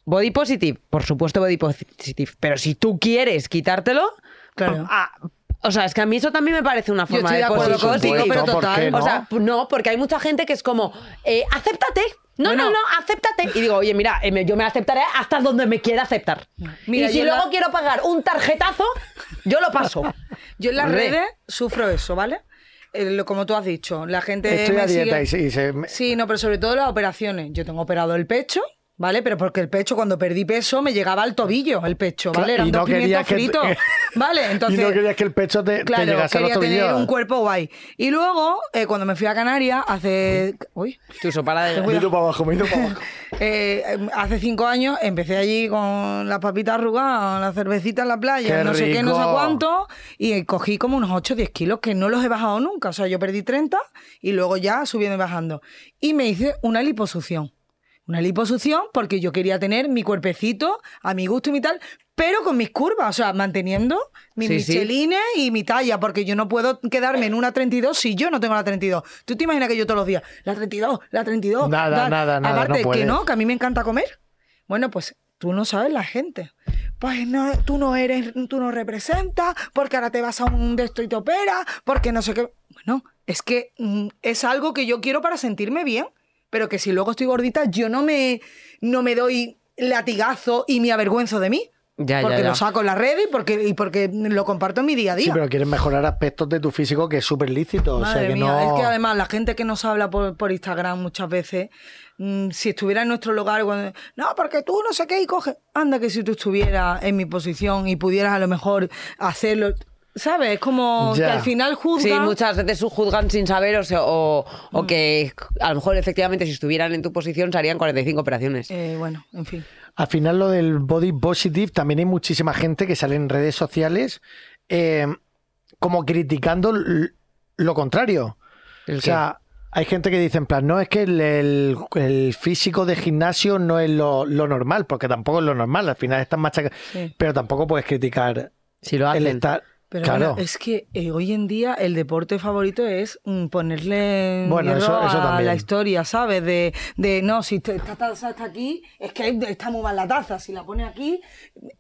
Body positive, por supuesto body positive, pero si tú quieres quitártelo, Claro. ah, o sea, es que a mí eso también me parece una Yo forma estoy de acuerdo contigo, pero ¿por total. qué no? O sea, no, porque hay mucha gente que es como, eh, acéptate. No, Bueno. no, no, acéptate. Y digo, oye, mira, eh, me- yo me aceptaré hasta donde me quiera aceptar. Mira, y si yo luego la- quiero pagar un tarjetazo, yo lo paso. Yo en las Hombre. redes sufro eso, ¿vale? Eh, lo- como tú has dicho, la gente Estoy me a dieta sigue- y se- y se- Sí, no, pero sobre todo las operaciones. Yo tengo operado el pecho, ¿vale? Pero porque el pecho, cuando perdí peso, me llegaba al tobillo el pecho, ¿vale? Eran y no dos pimientos que- fritos, ¿vale? Entonces... y no querías que el pecho te, te Claro, llegase a los quería tener tobillos. un cuerpo guay. Y luego, eh, cuando me fui a Canarias, hace... Uy, Tú, para de... Me he ido para abajo, me he ido para abajo. eh, hace cinco años empecé allí con las papitas arrugadas, la cervecita en la playa, ¡Qué no sé qué, no sé cuánto, y cogí como unos 8 o 10 kilos que no los he bajado nunca. O sea, yo perdí 30 y luego ya subiendo y bajando. Y me hice una liposucción. Una liposucción porque yo quería tener mi cuerpecito a mi gusto y mi tal, pero con mis curvas, o sea, manteniendo mis Sí, sí. michelines y mi talla, porque yo no puedo quedarme en una 32 si yo no tengo la 32. ¿Tú te imaginas que yo todos los días, la 32, la 32? Nada, tal? nada, nada, Aparte, no que no, que a mí me encanta comer. Bueno, pues tú no sabes la gente. Pues no, tú no eres, tú no representas, porque ahora te vas a un de esto y te operas, porque no sé qué. Bueno, es que mm, es algo que yo quiero para sentirme bien, pero que si luego estoy gordita, yo no me, no me doy latigazo y me avergüenzo de mí. Ya, porque ya. lo saco en la red y porque, y porque lo comparto en mi día a día. Sí, pero quieres mejorar aspectos de tu físico que es súper lícito. o Madre sea que mía, no... es que además la gente que nos habla por, por Instagram muchas veces, mm, si estuviera en nuestro lugar, cuando, no, porque tú no sé qué y coge, anda que si tú estuvieras en mi posición y pudieras a lo mejor hacerlo, ¿sabes? Es como Ya. que al final juzga. Sí, muchas veces juzgan sin saber o, se- o, o Mm. que a lo mejor efectivamente si estuvieran en tu posición se harían 45 operaciones. Eh, bueno, en fin. Al final lo del body positive, también hay muchísima gente que sale en redes sociales eh, como criticando lo contrario. ¿El O sea, hay gente que dice en plan, no, es que el, el- el físico de gimnasio no es lo, lo normal, porque tampoco es lo normal, al final están machacados, Sí. pero tampoco puedes criticar Si lo el hacen. estar... Pero claro, bueno, es que eh, hoy en día el deporte favorito es mm, ponerle Bueno, eso- eso a también. la historia, ¿sabes? De, de no, si te- esta taza está aquí, es que está muy mal la taza. Si la pone aquí,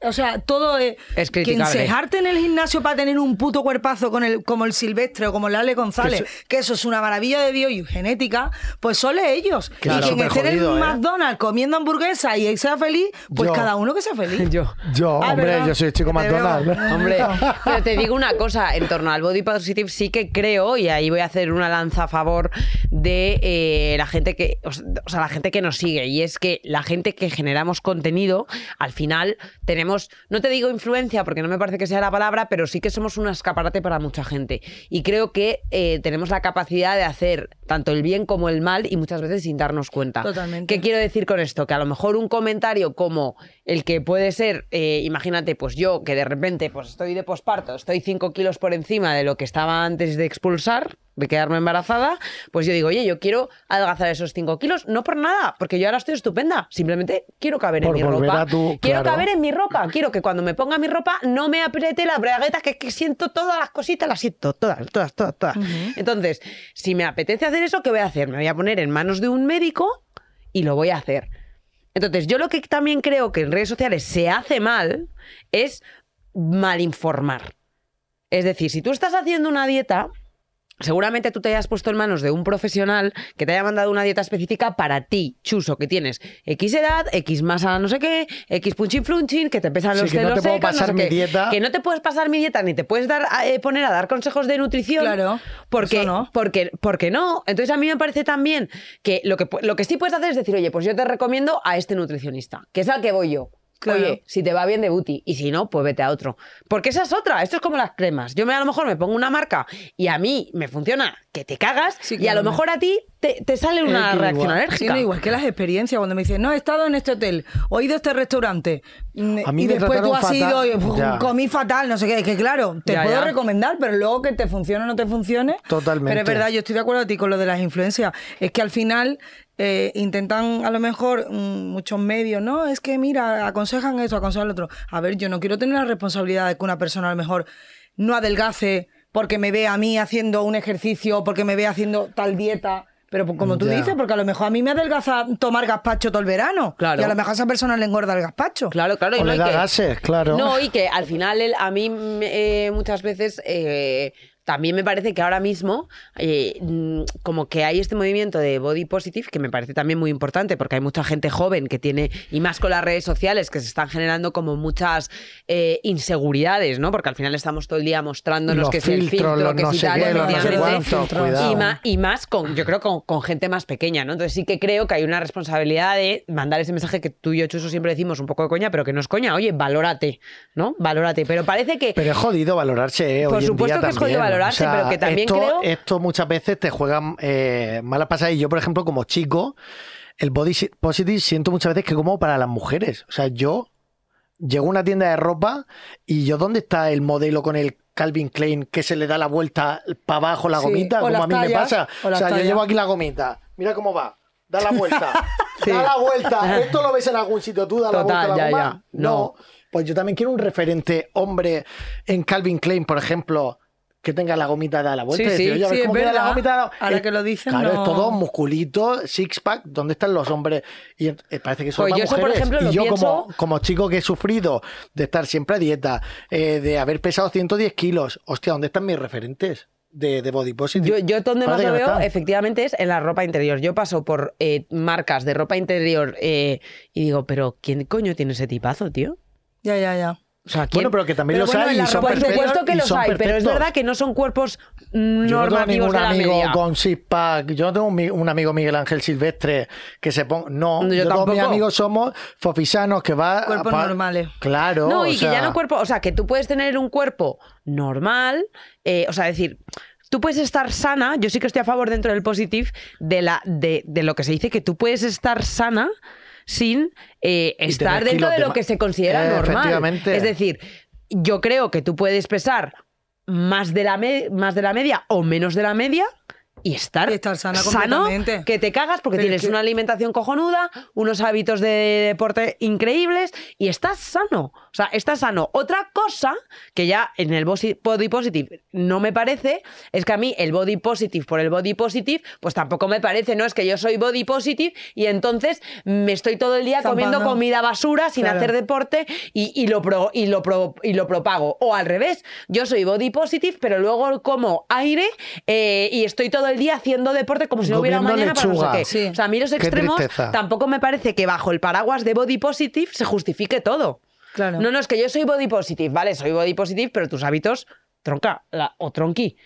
o sea, todo es. Es que ensejarte en el gimnasio para tener un puto cuerpazo con el, como el Silvestre o como el Ale González, Que que eso- es una maravilla de Dios y genética, pues son ellos. Que y quien esté en el ¿eh? McDonald's comiendo hamburguesa y sea feliz, pues Yo. cada uno que sea feliz. Yo. yo, Ah, hombre, ¿verdad? yo soy chico te veo. McDonald's. Hombre, pero te digo una cosa, en torno al body positive sí que creo, y ahí voy a hacer una lanza a favor de eh, la gente que, o sea, la gente que nos sigue, y es que la gente que generamos contenido, al final tenemos, no te digo influencia, porque no me parece que sea la palabra, pero sí que somos un escaparate para mucha gente. Y creo que eh, tenemos la capacidad de hacer tanto el bien como el mal, y muchas veces sin darnos cuenta. Totalmente. ¿Qué quiero decir con esto? Que a lo mejor un comentario como el que puede ser, eh, imagínate, pues yo que de repente pues estoy de posparto, estoy 5 kilos por encima de lo que estaba antes de expulsar, de quedarme embarazada, pues yo digo, oye, yo quiero adelgazar esos 5 kilos, no por nada, porque yo ahora estoy estupenda, simplemente quiero caber Por en mi ropa. tu- quiero claro. caber en mi ropa, quiero que cuando me ponga mi ropa no me apriete la bragueta, que es que siento todas las cositas, las siento, todas, todas, todas, todas. Entonces, si me apetece hacer eso, ¿qué voy a hacer? Me voy a poner en manos de un médico y lo voy a hacer. Entonces, yo lo que también creo que en redes sociales se hace mal es malinformar. Es decir, si tú estás haciendo una dieta, seguramente tú te hayas puesto en manos de un profesional que te haya mandado una dieta específica para ti, chuso, que tienes X edad, X masa no sé qué, X punchin flunchin, que te pesan Sí, los que no te puedo secos, no pasar sé mi qué. dieta. Que no te puedes pasar mi dieta ni te puedes dar eh, poner a dar consejos de nutrición. Claro, Porque, no. porque, porque no. Entonces a mí me parece también que lo, que lo que sí puedes hacer es decir, oye, pues yo te recomiendo a este nutricionista, que es al que voy yo. Claro. Oye, si te va bien de booty y si no, pues vete a otro. Porque esa es otra, esto es como las cremas. Yo me, a lo mejor me pongo una marca y a mí me funciona que te cagas Sí, y a lo mejor a ti te, te sale una reacción igual. Sí, alérgica. no, igual que las experiencias, cuando me dicen, no, he estado en este hotel, o he ido a este restaurante, mm, A mí y me después tú has ido fatal. puf, comí fatal, no sé qué, que claro, te Ya, puedo ya. recomendar, pero luego que te funcione o no te funcione. Totalmente. Pero es verdad, yo estoy de acuerdo a ti con lo de las influencias. Es que al final eh, intentan, a lo mejor, mm, muchos medios, ¿no? Es que mira, aconsejan eso, aconsejan lo otro. A ver, yo no quiero tener la responsabilidad de que una persona a lo mejor no adelgace porque me ve a mí haciendo un ejercicio, porque me ve haciendo tal dieta. Pero pues, como tú Ya. dices, porque a lo mejor a mí me adelgaza tomar gazpacho todo el verano. Claro. Y a lo mejor a esa persona le engorda el gazpacho. Claro, claro. y O no, le y da que- gases, claro. No, y que al final el- a mí eh, muchas veces eh, también me parece que ahora mismo eh, mm, como que hay este movimiento de body positive que me parece también muy importante porque hay mucha gente joven que tiene, y más con las redes sociales, que se están generando como muchas eh, inseguridades, ¿no? Porque al final estamos todo el día mostrándonos Los que si el filtros, filtro, los que no si tal, qué, los no sé cuánto. Y más, y más con, yo creo, con, con gente más pequeña, ¿no? Entonces sí que creo que hay una responsabilidad de mandar ese mensaje que tú y yo, Chuso, siempre decimos un poco de coña, pero que no es coña. Oye, valórate, ¿no? Valórate. Pero parece que... Pero es jodido valorarse, ¿eh? Por hoy en supuesto día que es jodido también. valorarse, pero que también esto, creo- Esto muchas veces te juega eh, malas pasadas. Y yo, por ejemplo, como chico, el body si- positive siento muchas veces que como para las mujeres. O sea, yo llego a una tienda de ropa y yo, ¿dónde está el modelo con el Calvin Klein que se le da la vuelta para abajo la Sí, gomita? Como a mí me pasa. o sea, yo llevo aquí la gomita. Mira cómo va. Da la vuelta. Da la vuelta. Esto lo ves en algún sitio. Tú da la vuelta la ya, ya. No. no. Pues yo también quiero un referente hombre en Calvin Klein, por ejemplo, que tenga la gomita da la vuelta. Sí, y decir, sí, a ver cómo queda la gomita. da- Ahora Eh, que lo dicen, Claro, no- es todo musculito, six pack. ¿Dónde están los hombres? Y eh, parece que son Pues yo eso, por mujeres. ejemplo, y lo yo pienso- como, como chico que he sufrido de estar siempre a dieta, eh, de haber pesado 110 kilos, hostia, ¿dónde están mis referentes de, de body positive? Yo, yo donde más lo veo, están. efectivamente, es en la ropa interior. Yo paso por eh, marcas de ropa interior eh, y digo, pero ¿quién coño tiene ese tipazo, tío? Ya, ya, ya. O sea, ¿quién? Bueno, pero que también Pero los bueno, hay y son Por supuesto que los hay, pero es verdad que no son cuerpos mm, Yo no tengo normativos ningún de la amigo media. con six pack. Yo no tengo un, un amigo Miguel Ángel Silvestre que se ponga. No, yo yo todos mis amigos somos fofisanos que va. Cuerpos normales. Claro. No, o y que ya no cuerpo, o sea, que tú puedes tener un cuerpo normal, eh, o sea, decir, tú puedes estar sana, yo sí que estoy a favor dentro del positive de, la, de, de lo que se dice que tú puedes estar sana sin eh, estar dentro de lo que se considera Eh, normal. Es decir, yo creo que tú puedes pesar más de la, más de la media o menos de la media y estar, Y estar sana sano, que te cagas porque Pero tienes que- una alimentación cojonuda, unos hábitos de deporte increíbles y estás sano. O sea, estás sano. Otra cosa que ya en el body positive no me parece es que a mí el body positive por el body positive, pues tampoco me parece, ¿no? Es que yo soy body positive y entonces me estoy todo el día comiendo comida basura sin Claro. hacer deporte y, y lo pro- y, lo pro- y lo propago. O al revés, yo soy body positive, pero luego como aire eh, y estoy todo el día haciendo deporte como si no hubiera mañana para no sé qué. Sí. O sea, a mí los extremos tampoco me parece que bajo el paraguas de body positive se justifique todo. Claro. No, no, es que yo soy body positive, ¿vale? Soy body positive, pero tus hábitos, tronca la- o tronqui,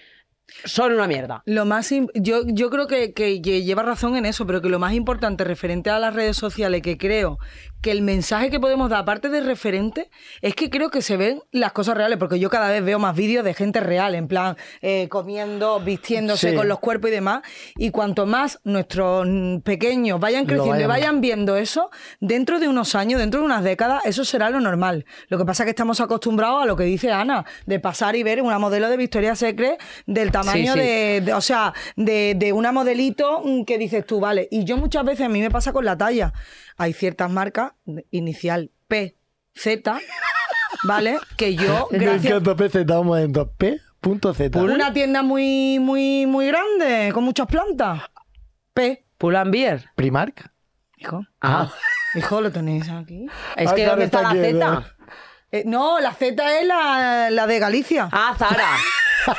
son una mierda. Lo más yo, yo creo que, que lle- lleva razón en eso, pero que lo más importante referente a las redes sociales, que creo que el mensaje que podemos dar, aparte de referente, es que creo que se ven las cosas reales, porque yo cada vez veo más vídeos de gente real, en plan, eh, comiendo, vistiéndose Sí. con los cuerpos y demás, y cuanto más nuestros pequeños vayan creciendo y vayan- vayan viendo eso, dentro de unos años, dentro de unas décadas, eso será lo normal. Lo que pasa es que estamos acostumbrados a lo que dice Ana, de pasar y ver una modelo de Victoria's Secret del tamaño Sí, sí. de, de- o sea, de, de una modelito mm, que dices tú, vale. Y yo muchas veces, a mí me pasa con la talla. Hay ciertas marcas, inicial P, Z, ¿vale? Que yo, gracias... PC, estamos en P.Z. Una tienda muy, muy, muy grande, con muchas plantas. P, Pull and beer. Primark. hijo. Ah, Hijo, lo tenéis aquí. es Ah, que claro, ¿dónde está, está la Z? ¿No? Eh, no, la Z es la, la de Galicia. Ah, Zara.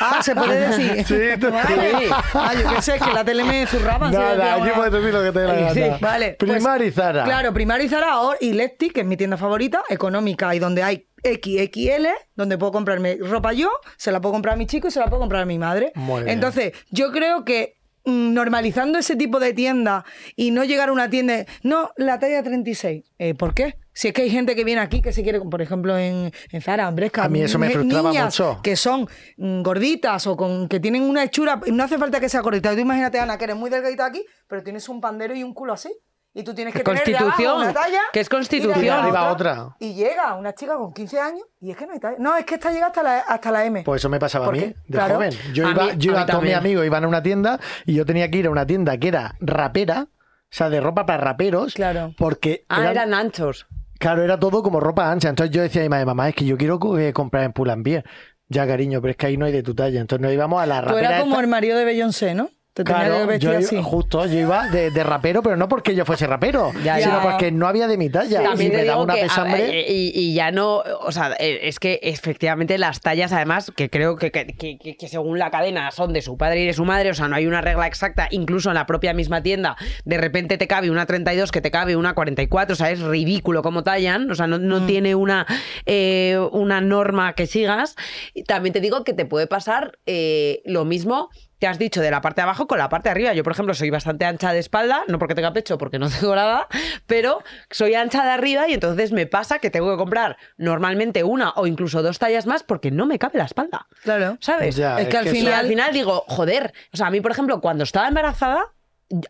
Ah, se puede decir. Sí, tú- Vale. Ah, yo qué sé, que la tele me zurraba. Nada, aquí puedes decir lo que te dé la gana. Sí, vale. pues, Primar y Zara. Claro, Primar y Zara ahora- y Lefty, que es mi tienda favorita, económica y donde hay XXL, donde puedo comprarme ropa yo, se la puedo comprar a mi chico y se la puedo comprar a mi madre. Muy bien. Entonces, yo creo que normalizando ese tipo de tienda y no llegar a una tienda, no, la talla 36. Eh, ¿Por qué? Si es que hay gente que viene aquí que se quiere, por ejemplo, en, en Zara, en Bresca, A mí eso me frustraba niñas mucho. que son mm, gorditas o con que tienen una hechura, no hace falta que sea gordita. Tú imagínate, Ana, que eres muy delgadita aquí, pero tienes un pandero y un culo así. Y tú tienes que tener de abajo Constitución, una talla. que es constitución. Y de arriba otra. Y llega una chica con 15 años y es que no hay talla. No, es que esta llega hasta la, hasta la M. Pues eso me pasaba a mí, de claro, joven. Yo a iba, mí- yo iba mis también. amigos iban a una tienda y yo tenía que ir a una tienda que era rapera, o sea, de ropa para raperos. Claro. Porque Ah, eran- eran anchos. Claro, era todo como ropa ancha. Entonces yo decía a mi madre, mamá, es que yo quiero eh, comprar en Pull&Bear. Ya, cariño, pero es que ahí no hay de tu talla. Entonces nos íbamos a la Tú rapera. eras como esta. el marido de Beyoncé, ¿no? Te tenía que Claro, vestir yo así. iba, justo, yo iba de, de rapero, pero no porque yo fuese rapero, Ya, sino ya. porque no había de mi talla. También y me daba una que, pesambre. y, y ya no, o sea, eh, es que efectivamente las tallas, además, que creo que, que- que- según la cadena son de su padre y de su madre, o sea, no hay una regla exacta, incluso en la propia misma tienda, de repente te cabe una 32, que te cabe una 44, o sea, es ridículo cómo tallan, o sea, no, Mm. no tiene una, eh, una norma que sigas. Y también te digo que te puede pasar eh, lo mismo te has dicho de la parte de abajo con la parte de arriba. Yo, por ejemplo, soy bastante ancha de espalda, no porque tenga pecho, porque no tengo nada, pero soy ancha de arriba y entonces me pasa que tengo que comprar normalmente una o incluso dos tallas más porque no me cabe la espalda. Claro. ¿Sabes? Ya, es que al que final. al final digo, joder, o sea, a mí, por ejemplo, cuando estaba embarazada,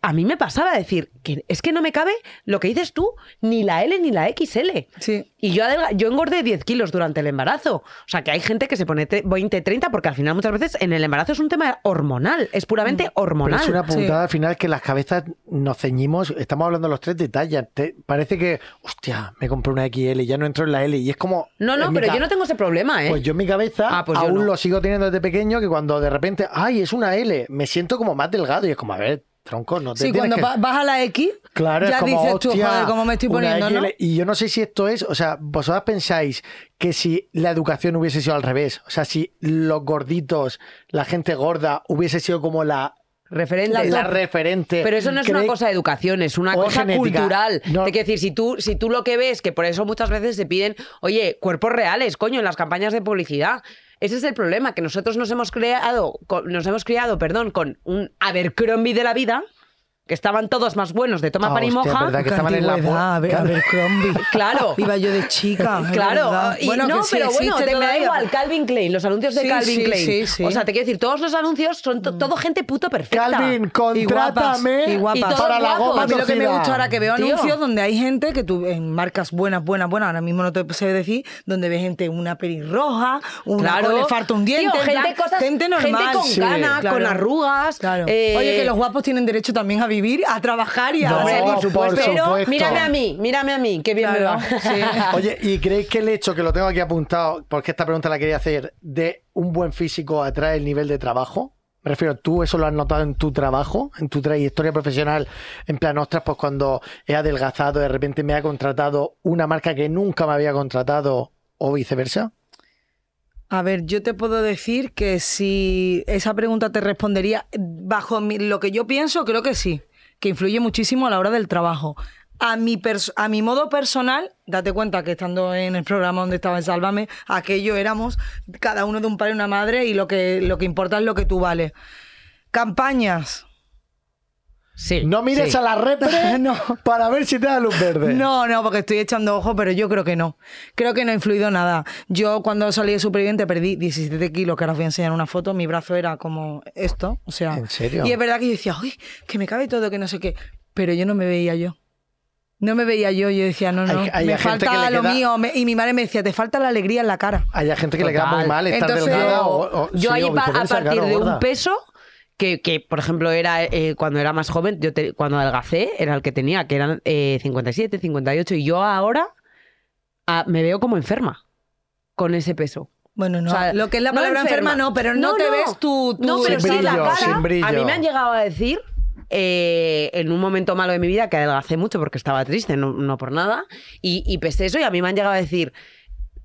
a mí me pasaba decir que es que no me cabe lo que dices tú, ni la L ni la XL. Sí. Y yo, yo engordé 10 kilos durante el embarazo. O sea, que hay gente que se pone te- 20, 30, porque al final muchas veces en el embarazo es un tema hormonal, es puramente. Pero hormonal. es una puntada al final que las cabezas nos ceñimos, estamos hablando los tres de talla. Te- parece que, hostia, me compré una XL y ya no entro en la L. Y es como. No, no, pero yo no tengo ese problema, ¿eh? Pues yo en mi cabeza Ah, pues aún no. lo sigo teniendo desde pequeño que cuando de repente, ay, es una L, me siento como más delgado y es como, a ver, tronco, no te Sí, tienes cuando que... vas a la X, Claro, ya es como, dices tú, joder, cómo me estoy poniendo, ¿no? Y yo no sé si esto es, o sea, vosotras pensáis que si la educación hubiese sido al revés, o sea, si los gorditos, la gente gorda, hubiese sido como la, Referente. la referente. Pero eso no es una ¿cree- cosa de educación, es una o cosa genética? cultural. No. Te quiero decir, si tú, si tú lo que ves, que por eso muchas veces se piden, oye, cuerpos reales, coño, en las campañas de publicidad. Ese es el problema, que nosotros nos hemos creado, nos hemos criado, perdón, con un Abercrombie de la vida, que estaban todos más buenos de toma Ah, pan y moja. verdad que estaban en la a ver, Claro. a ver, Crombie. Claro. Iba yo de chica. Claro, y Bueno, no, sí pero bueno, te me da igual, Calvin Klein, los anuncios de Sí, Calvin sí, Klein. sí, sí. O sea, te quiero decir, todos los anuncios son to- todo gente puto perfecta. Calvin, Y guapas, contrátame y guapas. Y todos para la guapos. goma A mí lo que me gusta ahora que veo Tío. anuncios donde hay gente que tú, en marcas buenas, buenas, buenas, ahora mismo no te sé decir, donde ves gente una pelirroja, una Claro. con le falta un diente, Tío, gente, plan, cosas- gente normal. gente con Sí. ganas, Claro. con arrugas. Claro. eh, Oye, que los guapos tienen derecho también a vivir, a trabajar y a No, hacer- por supuesto. Pero supuesto. mírame a mí, mírame a mí, qué bien Claro, me va. sí. Oye, ¿y creéis que el hecho, que lo tengo aquí apuntado, porque esta pregunta la quería hacer, de un buen físico atrae el nivel de trabajo? Me refiero, ¿tú eso lo has notado en tu trabajo, en tu trayectoria profesional? En plan, ostras, pues cuando he adelgazado, de repente me ha contratado una marca que nunca me había contratado o viceversa. A ver, yo te puedo decir que si esa pregunta te respondería bajo mi- lo que yo pienso, creo que sí, que influye muchísimo a la hora del trabajo. A mi, a mi modo personal, date cuenta que estando en el programa donde estaba en Sálvame, aquello éramos cada uno de un padre y una madre y lo que, lo que importa es lo que tú vales. Campañas. Sí. No mires sí. a la repre No. para ver si te da luz verde. No, no, porque estoy echando ojo, pero yo creo que no. Creo que no ha influido nada. Yo cuando salí de Superviviente perdí 17 kilos, que ahora os voy a enseñar una foto. Mi brazo era como esto, o sea... ¿En serio? Y es verdad que yo decía, uy, que me cabe todo, que no sé qué. Pero yo no me veía yo. No me veía yo, yo decía, no, no, Hay- hay me falta que lo queda- mío. Me- y mi madre me decía, te falta la alegría en la cara. Hay gente que le queda muy mal estar Entonces, delgada yo- o, o- Yo sí, ahí a partir claro, de un peso que, que, por ejemplo, era eh, cuando era más joven, yo te- cuando adelgacé, era el que tenía, que eran eh, 57, 58, y yo ahora ah, me veo como enferma con ese peso. Bueno, no. O sea, lo que es la no palabra enferma, no, pero no, No, te no. ves tu... tu- No, pero Sin sí la brillo, cara. sin brillo. A mí me han llegado a decir eh, en un momento malo de mi vida que adelgacé mucho porque estaba triste, no, no por nada, y, y pesé eso y a mí me han llegado a decir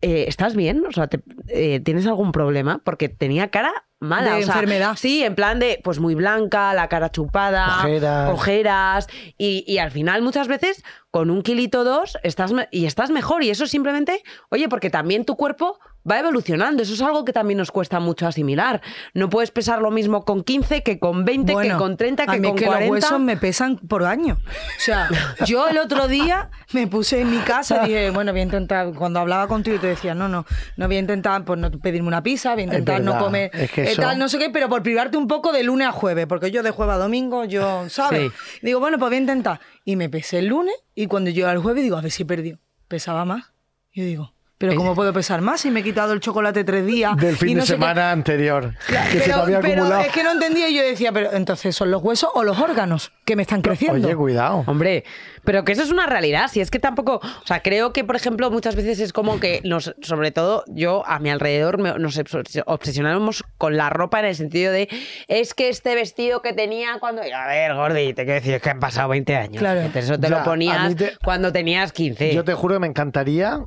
eh, ¿estás bien? O sea, te- eh, ¿tienes algún problema? Porque tenía cara mala. De o sea, enfermedad. Sí, en plan de, pues muy blanca, la cara chupada, Ojeras. ojeras, y, y al final muchas veces con un kilito dos estás y estás mejor y eso simplemente, oye, porque también tu cuerpo va evolucionando, eso es algo que también nos cuesta mucho asimilar. No puedes pesar lo mismo con 15 que con 20, que con 30, a que mí con es que 40. los huesos me pesan por año. O sea, yo el otro día me puse en mi casa y dije, bueno, voy a intentar, cuando hablaba contigo te decía, no, no, no voy a intentar pues, no pedirme una pizza, voy a intentar no comer es que eh, eso- tal, no sé qué, pero por privarte un poco de lunes a jueves, porque yo de jueves a domingo, yo, ¿sabes? Sí. Digo, bueno, pues voy a intentar. Y me pesé el lunes y cuando yo al jueves digo, a ver si he perdido. Pesaba más. Yo digo, pero ¿cómo puedo pesar más si me he quitado el chocolate tres días? Del y fin no de qué? semana anterior. que se te Pero, había pero acumulado. es que no entendía y yo decía, pero entonces son los huesos o los órganos que me están creciendo. Oye, cuidado. Hombre, pero que eso es una realidad. Si es que tampoco. O sea, creo que, por ejemplo, muchas veces es como que nos, sobre todo yo a mi alrededor, me- nos obs- obsesionamos con la ropa en el sentido de es que este vestido que tenía cuando. A ver, Gordi, te quiero decir, es que han pasado 20 años. Claro. Que Eso te Ya, lo ponías te- cuando tenías 15. Yo te juro que me encantaría,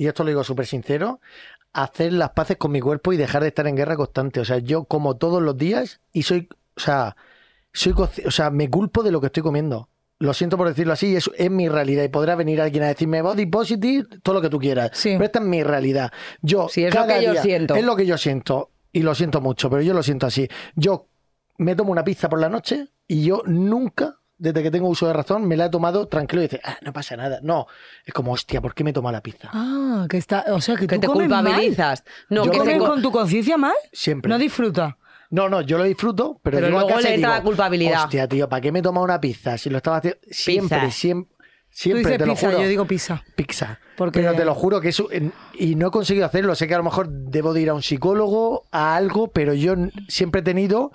y esto lo digo súper sincero, hacer las paces con mi cuerpo y dejar de estar en guerra constante. O sea, yo como todos los días y soy, o sea, soy, o sea, me culpo de lo que estoy comiendo. Lo siento por decirlo así, es, es mi realidad y podrá venir alguien a decirme body positive, todo lo que tú quieras. Sí. Pero esta es mi realidad. Yo, Sí, es lo que yo siento. Es lo que yo siento y lo siento mucho, pero yo lo siento así. Yo me tomo una pizza por la noche y yo nunca, desde que tengo uso de razón, me la he tomado tranquilo y dice, ah, no pasa nada. No, es como, hostia, ¿por qué me toma la pizza? Ah, que está, o sea, que, que tú te comes mal. culpabilizas. No, Yo que ¿Comes te. co- con tu conciencia mal? Siempre. No disfruta. No, no, yo lo disfruto, pero, luego le entra digo, la culpabilidad. Hostia, tío, ¿para qué me he tomado una pizza? Si lo estaba haciendo siempre, Pizza. siempre, Tú siempre, dices te lo pizza, juro. yo digo pizza. pizza. Porque- Pero te lo juro que eso y no he conseguido hacerlo. Sé que a lo mejor debo de ir a un psicólogo, a algo, pero yo siempre he tenido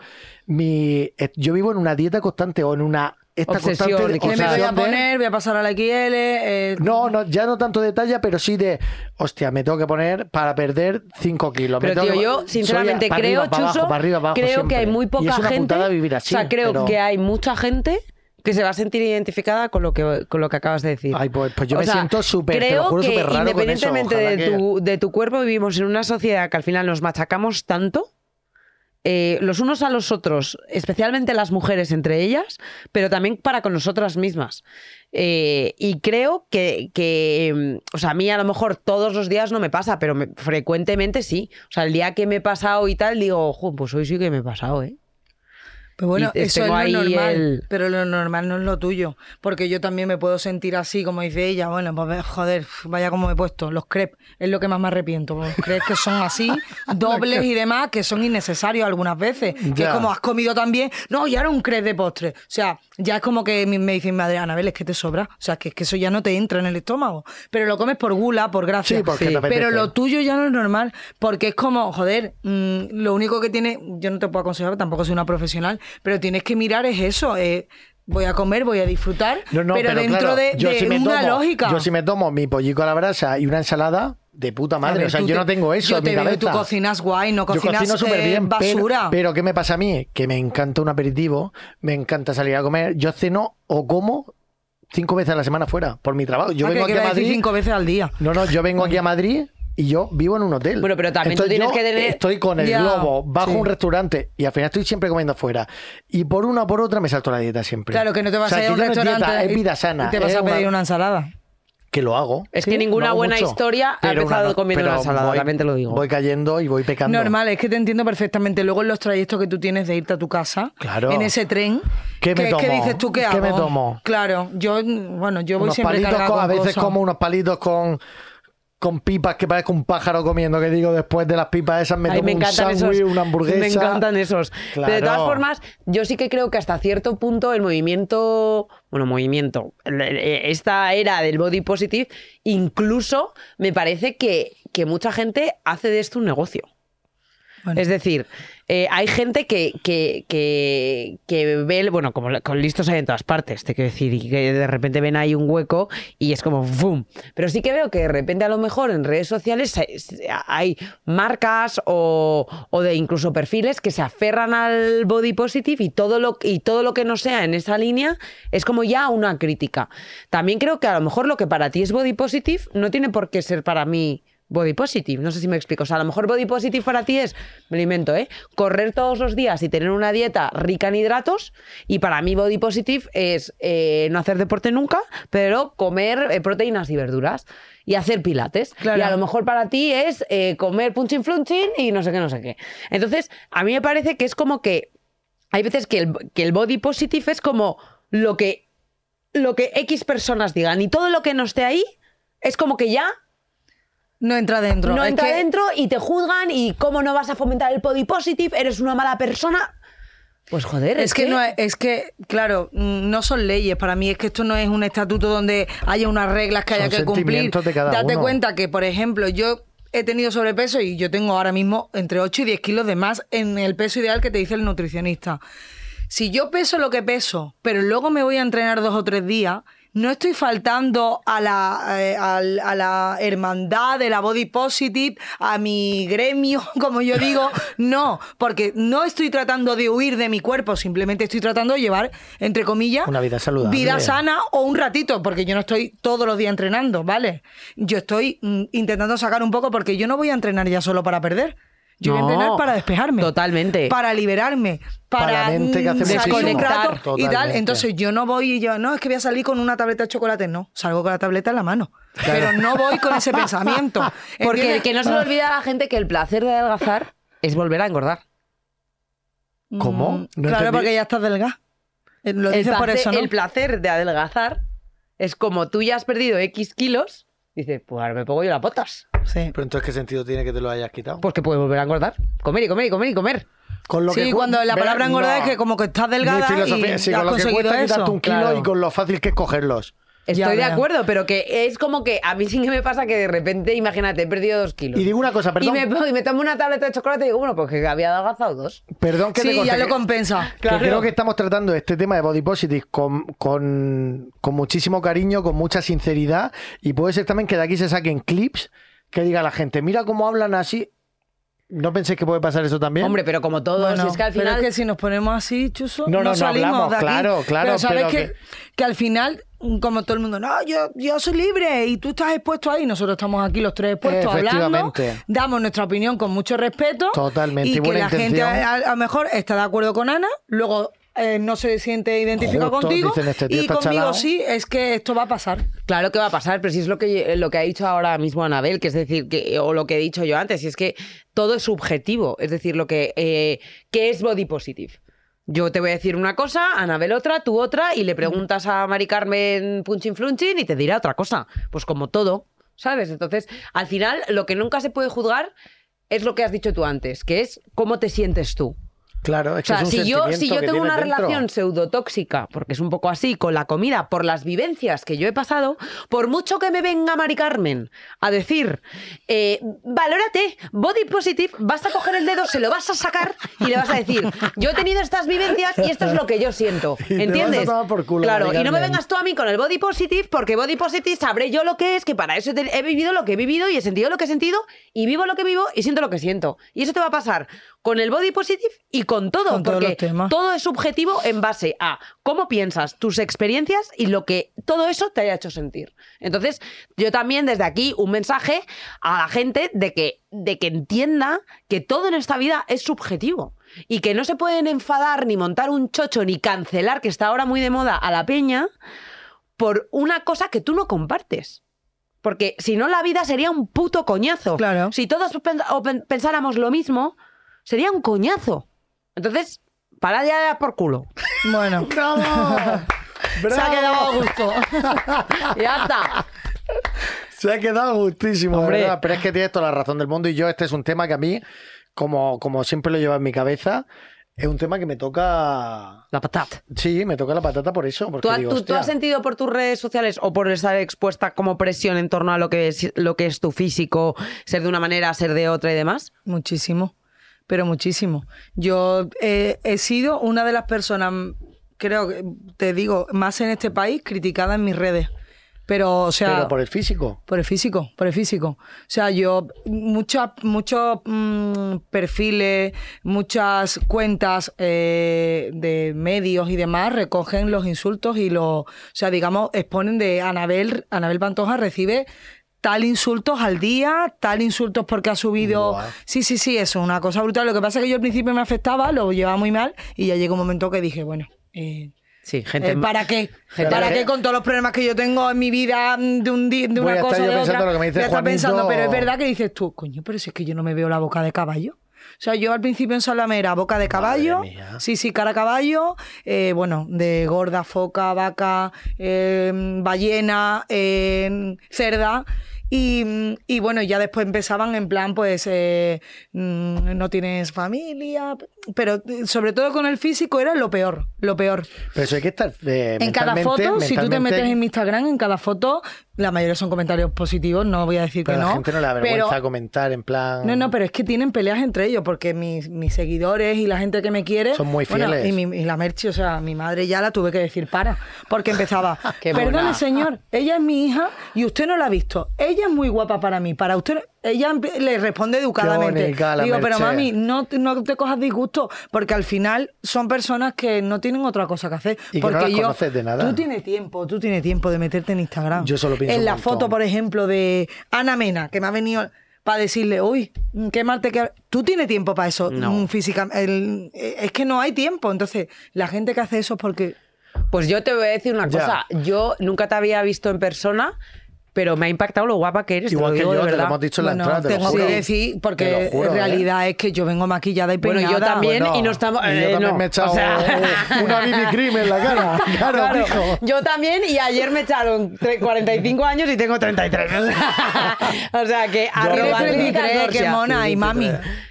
mi eh, yo vivo en una dieta constante o en una esta Obsesión, constante de ¿Qué me voy a obsesión de- poner? Voy a pasar a la XL. eh, No, no, ya no tanto de talla, pero sí de, hostia, me tengo que poner para perder 5 kilos. Pero tío, que- yo sinceramente creo, arriba, para Chuso, abajo, para arriba, para abajo, creo que hay muy Y poca es una gente. putada vivir así, o sea, creo pero- que hay mucha gente que se va a sentir identificada con lo que, con lo que acabas de decir. Ay, pues- pues yo O me sea, siento súper, te creo lo juro, que raro con eso, independientemente de, que- tu, de tu cuerpo, vivimos en una sociedad que al final nos machacamos tanto. Eh, los unos a los otros, especialmente las mujeres entre ellas, pero también para con nosotras mismas. Eh, y creo que, que, mm, o sea, a mí a lo mejor todos los días no me pasa, pero me- frecuentemente sí. O sea, el día que me he pasado y tal, digo, "Jo, pues hoy sí que me he pasado, ¿eh? Pero bueno, Y eso es lo normal. el- Pero lo normal no es lo tuyo. Porque yo también me puedo sentir así, como dice ella. Bueno, pues joder, vaya como me he puesto. Los crepes es lo que más me arrepiento. Los crepes que son así, dobles y demás, que son innecesarios algunas veces. Que es como has comido también. No, y ahora un crepe de postre. O sea, ya es como que me dicen, madre Anabel, es que te sobra. O sea, que es que eso ya no te entra en el estómago. Pero lo comes por gula, por gracia. Sí, porque. Pero lo tuyo ya no es normal, porque es como, joder, mm, lo único que tiene, yo no te puedo aconsejar, tampoco soy una profesional, pero tienes que mirar es eso, eh, voy a comer, voy a disfrutar, No, no, pero, dentro claro, de, yo de si me una tomo- lógica. Yo si me tomo mi pollico a la brasa y una ensalada, de puta madre. ver, o sea, yo te- no tengo eso Yo en te mi cabeza. tú cocinas guay, no Yo cocinas cocino súper eh, bien, pero- basura. Pero, ¿qué me pasa a mí? Que me encanta un aperitivo, me encanta salir a comer. Yo ceno o como cinco veces a la semana fuera por mi trabajo. Yo Ah, vengo aquí a Madrid. cinco veces al día. No, no, yo vengo aquí a Madrid y yo vivo en un hotel. Bueno, pero también tú tienes yo que tener- Estoy con el Ya, globo, bajo sí. un restaurante y al final estoy siempre comiendo fuera. Y por una o por otra me salto la dieta siempre. Claro, que no te vas O sea, a ir a un no es restaurante dieta, es vida sana. y te vas es a pedir una ensalada. Que lo hago. Es Sí, que ninguna buena mucho. historia ha una empezado comiendo una ensalada, voy- también te lo digo. Voy cayendo y voy pecando. Normal, es que te entiendo perfectamente. Luego en los trayectos que tú tienes de irte a tu casa, Claro. en ese tren, ¿Qué me que, que tomo? dices tú qué ¿Qué hago? me tomo? Claro, yo, bueno, yo voy unos siempre palitos con- a veces cosas. como unos palitos con con pipas que parezco un pájaro comiendo que digo después de las pipas esas me Ay, tomo me un sándwich una hamburguesa Me encantan esos. Pero de todas Claro. formas, yo sí que creo que hasta cierto punto el movimiento, bueno, movimiento, esta era del body positive, incluso me parece que, que mucha gente hace de esto un negocio. Bueno. Es decir, eh, hay gente que, que, que, ve, bueno, como con listos hay en todas partes, te quiero decir, y que de repente ven ahí un hueco y es como ¡fum! Pero sí que veo que de repente a lo mejor en redes sociales hay marcas o, o de incluso perfiles que se aferran al body positive y todo, lo, y todo lo que no sea en esa línea es como ya una crítica. También creo que a lo mejor lo que para ti es body positive no tiene por qué ser para mí body positive. No sé si me explico. O sea, a lo mejor body positive para ti es, me lo invento, ¿eh? Correr todos los días y tener una dieta rica en hidratos. Y para mí body positive es eh, no hacer deporte nunca, pero comer eh, proteínas y verduras. Y hacer pilates. Claro. Y a lo mejor para ti es eh, comer punchin flunchin y no sé qué, no sé qué. Entonces, a mí me parece que es como que hay veces que el, que el body positive es como lo que, lo que X personas digan y todo lo que no esté ahí es como que ya No entra dentro. no Es entra que- dentro y te juzgan y cómo no vas a fomentar el body positive, eres una mala persona. Pues joder, Es que, no es, es que, claro, mm, no son leyes. Para mí es que esto no es un estatuto donde haya unas reglas que Son haya que cumplir. de cada Date uno. cuenta que, por ejemplo, yo he tenido sobrepeso y yo tengo ahora mismo entre 8 y 10 kilos de más en el peso ideal que te dice el nutricionista. Si yo peso lo que peso, pero luego me voy a entrenar dos o tres días, no estoy faltando a la, eh, al- a la hermandad de la body positive, a mi gremio, como yo digo. No, porque no estoy tratando de huir de mi cuerpo, simplemente estoy tratando de llevar, entre comillas, Una vida saludable. vida sana o un ratito, porque yo no estoy todos los días entrenando, ¿vale? Yo estoy mm, intentando sacar un poco porque yo no voy a entrenar ya solo para perder. Yo voy a No, entrenar para despejarme. totalmente. Para liberarme. Para, Para la mente que hace Desconectar. y tal. Entonces yo no voy y yo, no, es que voy a salir con una tableta de chocolate. No, salgo con la tableta en la mano. Pero no voy con ese pensamiento. Porque ¿Entiendes? que no se le olvida a la gente que el placer de adelgazar es volver a engordar. ¿Cómo? Mm, No claro, entendí. porque ya estás delgada. Eh, Lo dices por placer, eso, ¿no? el placer de adelgazar es como tú ya has perdido X kilos, dices, pues ahora me pongo yo las botas. Sí. Pero entonces, ¿qué sentido tiene que te lo hayas quitado? Pues que puedes volver a engordar. Comer y comer y comer y comer. Con lo Sí, que cu- cuando la palabra engordar no. es que como que estás delgada y sí, has con lo que conseguido cuesta quitarte eso. un kilo Claro. y con lo fácil que es cogerlos. Estoy Ya, de acuerdo, pero que es como que a mí sí que me pasa que de repente, imagínate, he perdido dos kilos. Y digo una cosa, Y perdón. me, pongo- y me tomo una tableta de chocolate y digo, bueno, pues que había adelgazado dos. Perdón que te Sí, corte, ya lo que- compensa. que creo que estamos tratando este tema de body positive con, con, con muchísimo cariño, con mucha sinceridad y puede ser también que de aquí se saquen clips que diga la gente, mira cómo hablan así. ¿No penséis que puede pasar eso también? Hombre, pero como todo, Bueno, si es que al pero final... es que si nos ponemos así, chuso, No, no, no, salimos hablamos, de aquí. claro, claro, Pero sabes pero que, que- que al final, como todo el mundo, no, yo, yo soy libre y tú estás expuesto ahí. Nosotros estamos aquí los tres expuestos hablando, damos nuestra opinión con mucho respeto. Totalmente, y Y que la gente intención. a lo mejor está de acuerdo con Ana, luego eh, no se siente identificado Justo, contigo. dicen, este tío y conmigo chalao. sí, es que esto va a pasar. Claro que va a pasar, pero si es lo que, lo que ha dicho ahora mismo Anabel, que es decir, que, o lo que he dicho yo antes, y es que todo es subjetivo. Es decir, lo que eh, ¿qué es body positive? Yo te voy a decir una cosa, Anabel otra, tú otra, y le preguntas a Mari Carmen Punchin Flunchin y te dirá otra cosa. Pues como todo, ¿sabes? Entonces, al final, lo que nunca se puede juzgar es lo que has dicho tú antes, que es cómo te sientes tú. Claro, es O que sea, es un si yo, si yo tengo una dentro. relación pseudotóxica, porque es un poco así, con la comida, por las vivencias que yo he pasado, por mucho que me venga Mari Carmen a decir, eh, valórate, body positive, vas a coger el dedo, se lo vas a sacar y le vas a decir, yo he tenido estas vivencias y esto es lo que yo siento. Y te ¿Entiendes? vas a tomar por culo, claro, Mari y no me vengas tú a mí con el body positive, porque body positive sabré yo lo que es, que para eso he vivido lo que he vivido y he sentido lo que he sentido y vivo lo que vivo y siento lo que siento. Y eso te va a pasar con el body positive y con todo, Con porque todo es subjetivo en base a cómo piensas, tus experiencias y lo que todo eso te haya hecho sentir. Entonces, yo también desde aquí un mensaje a la gente de que, de que entienda que todo en esta vida es subjetivo y que no se pueden enfadar ni montar un chocho ni cancelar, que está ahora muy de moda, a la peña por una cosa que tú no compartes. Porque si no, la vida sería un puto coñazo. Claro. Si todos pensáramos lo mismo, sería un coñazo. Entonces, para ya de dar por culo. Bueno, ¡Bravo! se ha quedado a ¡Bravo! gusto. Ya está. Se ha quedado gustísimo, Hombre. ¿verdad? Pero es que tienes toda la razón del mundo y yo este es un tema que a mí, como, como siempre lo llevo en mi cabeza, es un tema que me toca... La patata. Sí, me toca la patata por eso. Porque ¿Tú, digo, tú- has sentido por tus redes sociales o por estar expuesta como presión en torno a lo que es, lo que es tu físico, ser de una manera, ser de otra y demás? Muchísimo, pero muchísimo. Yo eh, he sido una de las personas, creo que te digo, más en este país criticada en mis redes. Pero, o sea. Pero por el físico. Por el físico, por el físico. O sea, yo, muchas, muchos mm, perfiles, muchas cuentas eh, de medios y demás recogen los insultos y los, o sea, digamos, exponen de Anabel, Anabel Pantoja recibe tal insultos al día, tal insultos porque ha subido. Sí, sí, sí, eso, una cosa brutal. Lo que pasa es que yo al principio me afectaba, lo llevaba muy mal y ya llegó un momento que dije, bueno. eh, Sí, gente. eh, ¿Para qué? gente- ¿Para qué con todos los problemas que yo tengo en mi vida mm, de, un di- de una cosa yo de pensando otra? lo que me dice Juanito. pensando, pero es verdad que dices tú, coño, pero si es que yo no me veo la boca de caballo. O sea, yo al principio en Salame era boca de caballo, sí, sí, cara a caballo, eh, bueno, de gorda, foca, vaca, eh, ballena, eh, cerda. Y, y bueno, ya después empezaban en plan, pues, eh, mm, no tienes familia, pero eh, sobre todo con el físico era lo peor, lo peor. Pero eso hay que estar. eh, En cada mentalmente- foto, si tú te metes en mi Instagram, en cada foto, la mayoría son comentarios positivos, no voy a decir Pero que a no. la gente no le da vergüenza pero- comentar en plan. no, no, pero es que tienen peleas entre ellos, porque mis, mis seguidores y la gente que me quiere. Son muy bueno, fieles. y, mi- y la Merchi, o sea, mi madre ya la tuve que decir para. Porque empezaba. Perdone, mona". señor, ella es mi hija y usted no la ha visto. Ella es muy guapa para mí. Para usted. Ella le responde educadamente. bonita Digo, pero mami, no, te- no te cojas disgusto, porque al final son personas que no tienen otra cosa que hacer. Y que no porque las yo, conoces de nada. Tú tienes tiempo, tú tienes tiempo de meterte en Instagram. Yo solo pienso En la foto, por ejemplo, de Ana Mena, que me ha venido para decirle, uy, qué mal te queda. Tú tienes tiempo para eso, No. mm, física. el- eh, es que no hay tiempo. Entonces, la gente que hace eso es porque. Pues yo te voy a decir una Ya. cosa. Yo nunca te había visto en persona, pero me ha impactado lo guapa que eres. te Igual lo que digo yo, de te lo verdad. hemos dicho en la bueno, entrada. te lo tengo juro. que decir, Te porque lo juro, en ¿eh? realidad es que yo vengo maquillada y Bueno, peinada. yo también Bueno, y no estamos. y yo eh, también no. me he echado O sea- una BB cream en la cara. Claro, Claro, hijo. yo también y ayer me echaron tre- 45 años y tengo 33. o sea que arroba Tienes clínica 33, qué mona, y mami.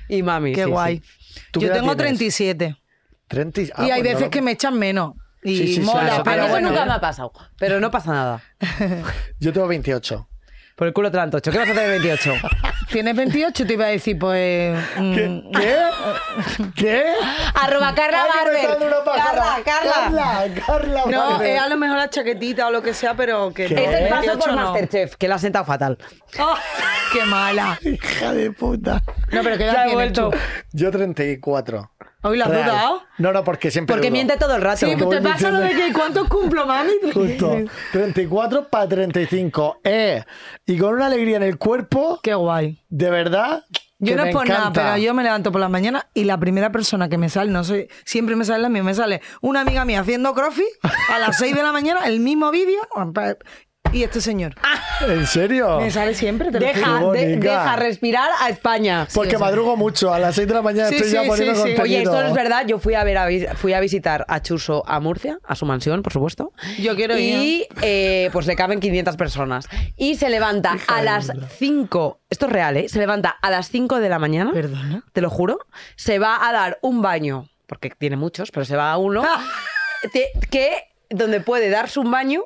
Y mami, Qué sí, guay. sí. ¿Tú Yo tengo tienes? 37. 30 y- y ah, hay pues no veces lo- que me echan menos. Y Sí, sí, sí, mola, mí pero eso bueno. nunca me ha pasado, pero no pasa nada. Yo tengo 28. Por el culo te dan tocho. ¿Qué vas a hacer de 28? Tienes 28, te iba a decir, pues. mm, ¿Qué? ¿Qué? Arroba Carla Ay, que me está Barber. dando una pájara. Carla, Carla. Carla, Carla No, es a lo mejor la chaquetita o lo que sea, pero que. ¿Qué? Es el paso 28 por no. Masterchef, que la ha sentado fatal. ¡Oh, ¡Qué mala! Hija de puta. No, pero ¿qué edad Ya he vuelto. tú? Yo 34. ¿Hoy la has Real. dudado? No, no, porque siempre Porque dudo. miente todo el rato. Sí, pues te pasa lo de que ¿cuántos cumplo, mami? Justo. 34 para 35. Eh, y con una alegría en el cuerpo, Qué guay. de verdad. Yo no es por nada, pero yo me levanto por la mañana y la primera persona que me sale, no sé, siempre me sale la misma, me sale una amiga mía haciendo crossfit a las 6 de la mañana, el mismo vídeo, y este señor. ¿En serio? Me sale siempre, te lo Deja, juro. De- deja respirar a España. Porque Sí, o sea. madrugo mucho. A las 6 de la mañana Sí, estoy sí, ya sí, poniendo sí. contenido. Oye, esto no es verdad. Yo fui a ver a, vi- fui a visitar a Chuso a Murcia, a su mansión, por supuesto. Yo quiero ir. Y eh, pues le caben 500 personas. Y se levanta a las 5, esto es real, ¿eh? Se levanta a las 5 de la mañana. Perdona. Te lo juro. Se va a dar un baño, porque tiene muchos, pero se va a uno, te- que donde puede darse un baño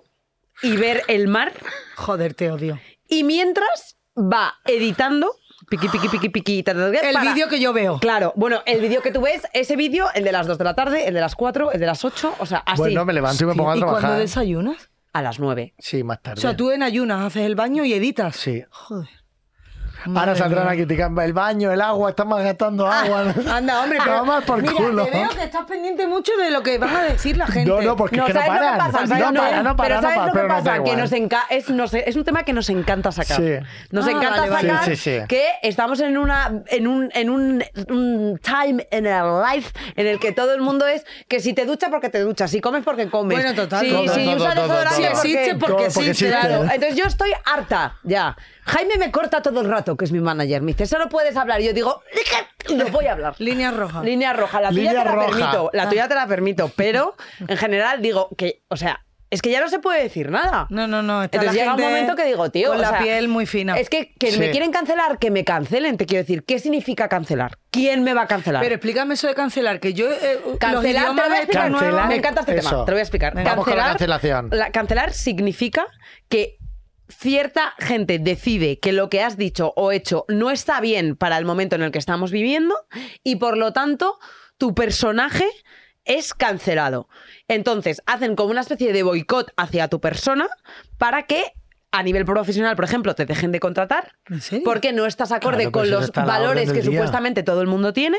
y ver el mar. Joder, te odio. Y mientras va editando, piqui, piqui, piqui, piqui, ta, ta, ta, El para- vídeo que yo veo. Claro, bueno, el vídeo que tú ves, ese vídeo, el de las 2 de la tarde, el de las 4, el de las 8, o sea, así. Bueno, me levanto y me pongo a ¿Y cuándo trabajar. desayunas? A las 9. Sí, más tarde. O sea, tú en ayunas haces el baño y editas. Sí. Joder. Ahora saldrán mía. a criticar el baño, el agua, están malgastando agua. Anda, hombre, pero Toma por mira, culo. te veo que estás pendiente mucho de lo que van a decir la gente. No, no, porque es que no ¿sabes lo paran. que pasa? ¿Sabes no lo- para, no para, pero no ¿sabes para, lo que pero pasa? que nos enca- es, nos- es un tema que nos encanta sacar. Sí. Nos Ah, encanta vale, sacar Sí, sí, sí. que estamos en una en un, en un, un time in our life en el que todo el mundo es que si te duchas porque te duchas, si comes porque comes. Bueno, total, Si, todo, si todo, usas todo, desodorante Si todo. existe porque porque existe. existe. Claro, entonces yo estoy harta ya. Jaime me corta todo el rato, que es mi manager. Me dice, solo puedes hablar. Y yo digo, "Dije, lo voy a hablar. Línea roja. Línea roja, la tuya Línea te la roja. permito, la tuya te la permito, pero en general digo que, o sea, es que ya no se puede decir nada. No, no, no. está Entonces la llega un gente momento que digo, tío, Con o la sea, piel muy fina. Es que, que Sí. me quieren cancelar, que me cancelen, te quiero decir. ¿Qué significa cancelar? ¿Quién me va a cancelar? Pero explícame eso de cancelar, que yo. eh, los Cancelar, te idiomas lo voy a explicar. Cancelar. Me encanta este Eso. tema, te lo voy a explicar. Venga, vamos con la cancelación. la- cancelar significa que cierta gente decide que lo que has dicho o hecho no está bien para el momento en el que estamos viviendo y por lo tanto tu personaje es cancelado. Entonces hacen como una especie de boicot hacia tu persona para que a nivel profesional, por ejemplo, te dejen de contratar porque no estás acorde Claro, pero con los valores que día. supuestamente todo el mundo tiene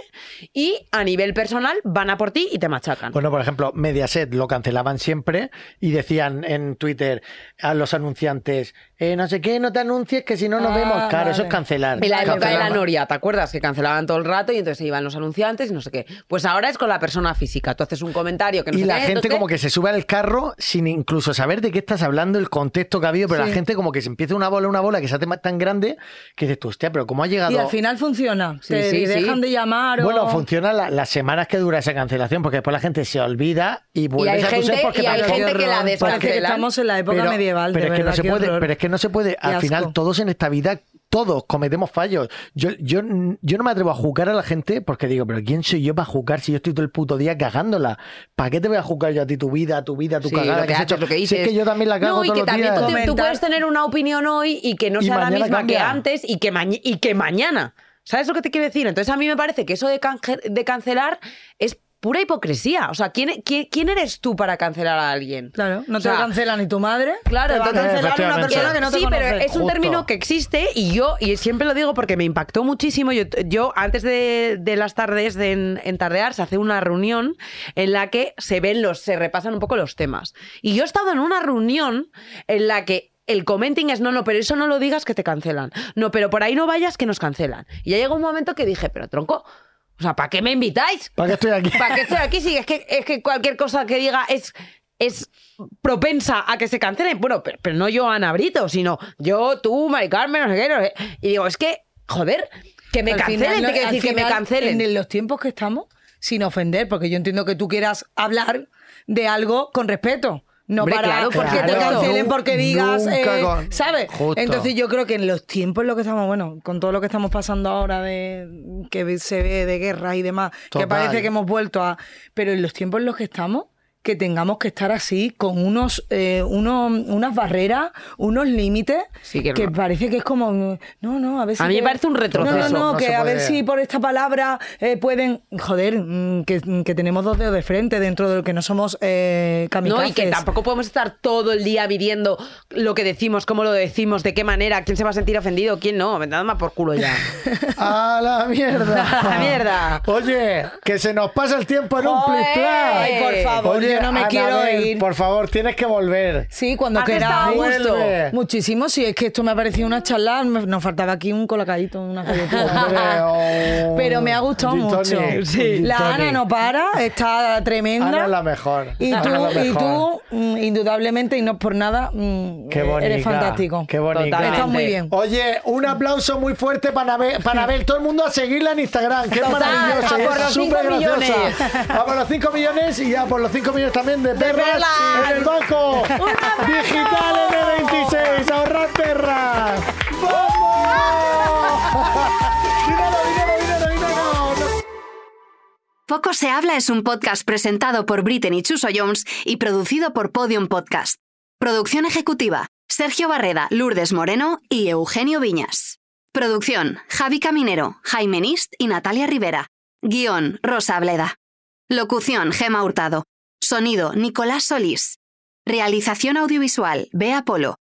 y a nivel personal van a por ti y te machacan. Bueno, por ejemplo, Mediaset lo cancelaban siempre y decían en Twitter a los anunciantes, eh, no sé qué, no te anuncies que si no nos Ah, vemos. Claro, eso es cancelar. En la época de la Noria, ¿te acuerdas? Que cancelaban todo el rato y entonces se iban los anunciantes y no sé qué. Pues ahora es con la persona física. Tú haces un comentario que no Y sé la qué, gente entonces- como que se sube al carro sin incluso saber de qué estás hablando, el contexto que ha habido, pero Sí. la gente como que se empieza una bola, una bola que se hace tan grande que dices tú, hostia, pero ¿cómo ha llegado? Y al final funciona. Sí, Te sí, sí. dejan de llamar o... Bueno, funciona la- las semanas que dura esa cancelación, porque después la gente se olvida y vuelve hay a gente- porque y hay gente que la descancelan. estamos en la época pero, medieval, pero de es que no verdad, se puede, pero es que no se puede. Al final, todos en esta vida, todos cometemos fallos. Yo, yo, yo no me atrevo a juzgar a la gente porque digo, pero ¿quién soy yo para juzgar si yo estoy todo el puto día cagándola? ¿Para qué te voy a juzgar yo a ti tu vida, tu vida, tu Sí, cagada lo que has hecho? lo que Si dices. es que yo también la cago No, y todos que los también días. tú, tú puedes tener una opinión hoy y que no Y sea la misma que antes y que, y que mañana. ¿Sabes lo que te quiero decir? Entonces a mí me parece que eso de, canje- de cancelar es pura hipocresía. O sea, ¿quién, quién, quién eres tú para cancelar a alguien? Claro, no O te sea, cancela ni tu madre. Claro, te va a entonces- cancelar una persona que no te sí, conoce. pero es un Justo. término que existe y yo, y siempre lo digo porque me impactó muchísimo. Yo, yo antes de, de las tardes de en, en Tardear se hace una reunión en la que se ven los, se repasan un poco los temas. Y yo he estado en una reunión en la que el commenting es no, no, pero eso no lo digas que te cancelan. No, pero por ahí no vayas que nos cancelan. Y ya llegó un momento que dije, pero tronco, o sea, ¿para qué me invitáis? ¿Para qué estoy aquí? ¿Para qué estoy aquí? Sí, es que, es que cualquier cosa que diga es, es propensa a que se cancelen. Bueno, pero, pero no yo, Ana Brito, sino yo, tú, Mari Carmen, no sé qué, no sé qué. Y digo, es que, joder, que me Al cancelen, final, te al decir que me cancelen. En los tiempos que estamos, sin ofender, porque yo entiendo que tú quieras hablar de algo con respeto. No Hombre, para claro, porque te cancelen porque digas, eh, con- ¿sabes? Justo. Entonces yo creo que en los tiempos en los que estamos, bueno, con todo lo que estamos pasando ahora de que se ve de guerra y demás, Total. que parece que hemos vuelto a... Pero en los tiempos en los que estamos, que tengamos que estar así, con unos, eh, unos unas barreras, unos límites, Sí, que que no. parece que es como, no, no, a ver si... A mí me parece un retroceso. No, no, no, No que a ver si por esta palabra eh, pueden... Joder, mm, que, que tenemos dos dedos de frente dentro de lo que no somos eh, No, y que tampoco podemos estar todo el día midiendo lo que decimos, cómo lo decimos, de qué manera, quién se va a sentir ofendido, quién no. Me da más por culo ya. ¡A la mierda! ¡A la mierda! Oye, que se nos pasa el tiempo en un Joder. plis Ay, por favor, Oye, yo no me quiero ir. Por favor, tienes que volver. Sí, cuando a gusto. Muchísimo, sí, es que esto me ha parecido una charla, nos faltaba aquí un colacadito, una oh, Pero me ha gustado mucho. gin La. Ana no para, está tremenda. Ana es la mejor. Y tú, y tú mm, indudablemente, y no por nada, mm, Qué bonita. eres fantástico. Qué bonita. Estás muy bien. Oye, un aplauso muy fuerte para Anabel, para Anabel. Todo el mundo a seguirla en Instagram. Qué Total, maravillosa. a por es los millones. A por los 5 millones y a por los 5 millones también de perras, en el banco. Digital N26. Ahorrar perras. ¡Vamos! dinero, dinero, dinero, dinero. Poco se habla es un podcast presentado por Britney Chuso Jones y producido por Podium Podcast. Producción ejecutiva: Sergio Barreda, Lourdes Moreno y Eugenio Viñas. Producción: Javi Caminero, Jaime Nist y Natalia Rivera. Guión: Rosa Bleda. Locución: Gema Hurtado. Sonido: Nicolás Solís. Realización audiovisual: Bea Polo.